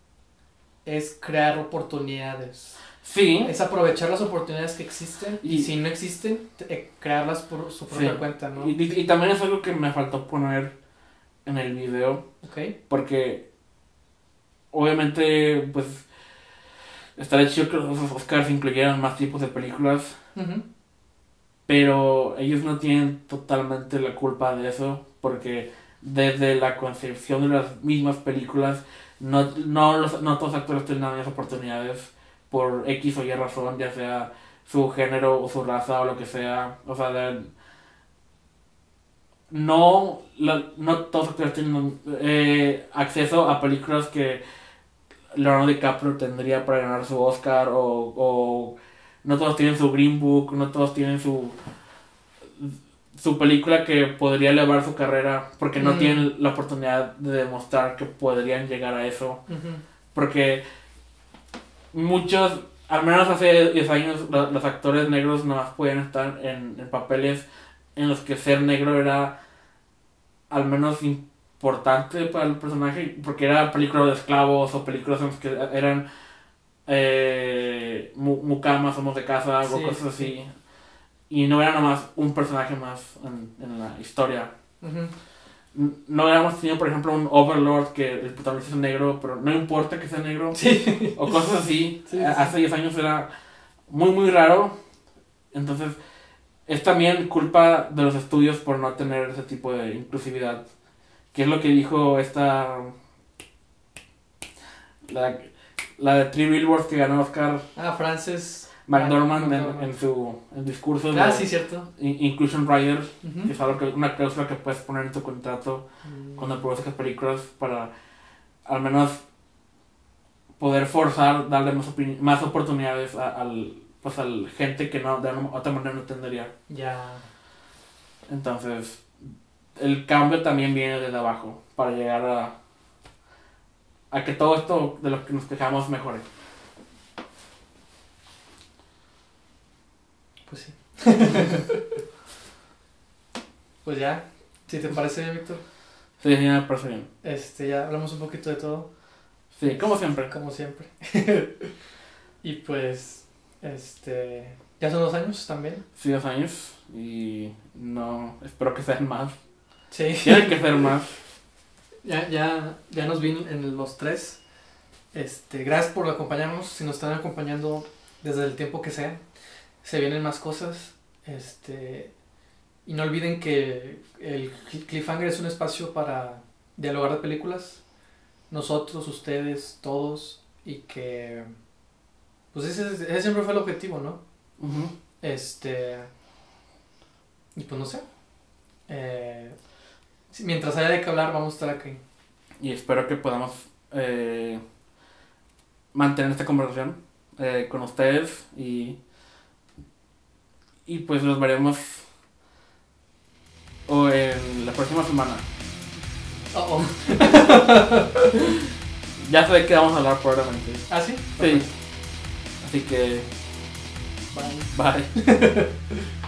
es crear oportunidades. Sí, Es aprovechar las oportunidades que existen y, Y- si no existen, te- eh, crearlas por su propia Sí. cuenta, ¿no? y, y- y también es algo que me faltó poner en el video. Ok. Porque obviamente, pues, estaría chido que los Oscars incluyeran más tipos de películas, pero ellos no tienen totalmente la culpa de eso, porque desde la concepción de las mismas películas, no, no, los, no todos los actores tienen las mismas oportunidades por X o Y razón, ya sea su género o su raza o lo que sea. O sea, de- no, no todos los actores tienen eh, acceso a películas que Leonardo DiCaprio tendría para ganar su Oscar o, o no todos tienen su Green Book, no todos tienen su su película que podría elevar su carrera porque no Mm. tienen la oportunidad de demostrar que podrían llegar a eso porque muchos, al menos hace 10 años, lo- los actores negros no más podían estar en, en papeles en los que ser negro era al menos importante para el personaje, porque era películas de esclavos o películas en las que eran eh, mu- mucamas, somos de casa o Sí, cosas sí, así. Y no era nomás un personaje más en, en la historia. Ujú. No habíamos tenido, por ejemplo, un Overlord que el protagonista es negro, pero no importa que sea negro Sí. o cosas así. Sí, sí, Hace 10 años era muy, muy raro. Entonces, es también culpa de los estudios por no tener ese tipo de inclusividad. Que es lo que dijo esta. La, la de Three Billboards que ganó Oscar Ah, Frances. McDormand en, su en discurso Ah, de sí, cierto. In- Inclusion Rider, Ujú. que es algo que, una cláusula que puedes poner en tu contrato Mm. cuando produces películas para al menos poder forzar, darle más, más oportunidades a, al- pues a la gente que no, de una- otra manera no entendería. Ya. Entonces, el cambio también viene desde abajo para llegar a, a que todo esto de lo que nos quejamos mejore. Pues sí. pues ya. Si te parece bien, Víctor. Sí, sí, me parece bien. Este, ya hablamos un poquito de todo. Sí, como siempre. Como siempre. y pues. Este. Ya son dos años también. Sí, dos años y no, espero que sean más. Sí. Tienen que ser más. Ya, ya, ya nos vino en los tres. Este, gracias por acompañarnos. Si nos están acompañando desde el tiempo que sea, se vienen más cosas. Este, y no olviden que el Cliffhanger es un espacio para dialogar de películas. Nosotros, ustedes, todos. Y que. Pues ese, ese siempre fue el objetivo, ¿no? Este. Y pues no sé. Eh, mientras haya de qué hablar, vamos a estar aquí. Y espero que podamos eh, mantener esta conversación eh, con ustedes y, y pues los veremos o en la próxima semana. Oh, oh. Ya sé de qué vamos a hablar probablemente. ¿Ah, sí? Sí. Así que Bye. bye.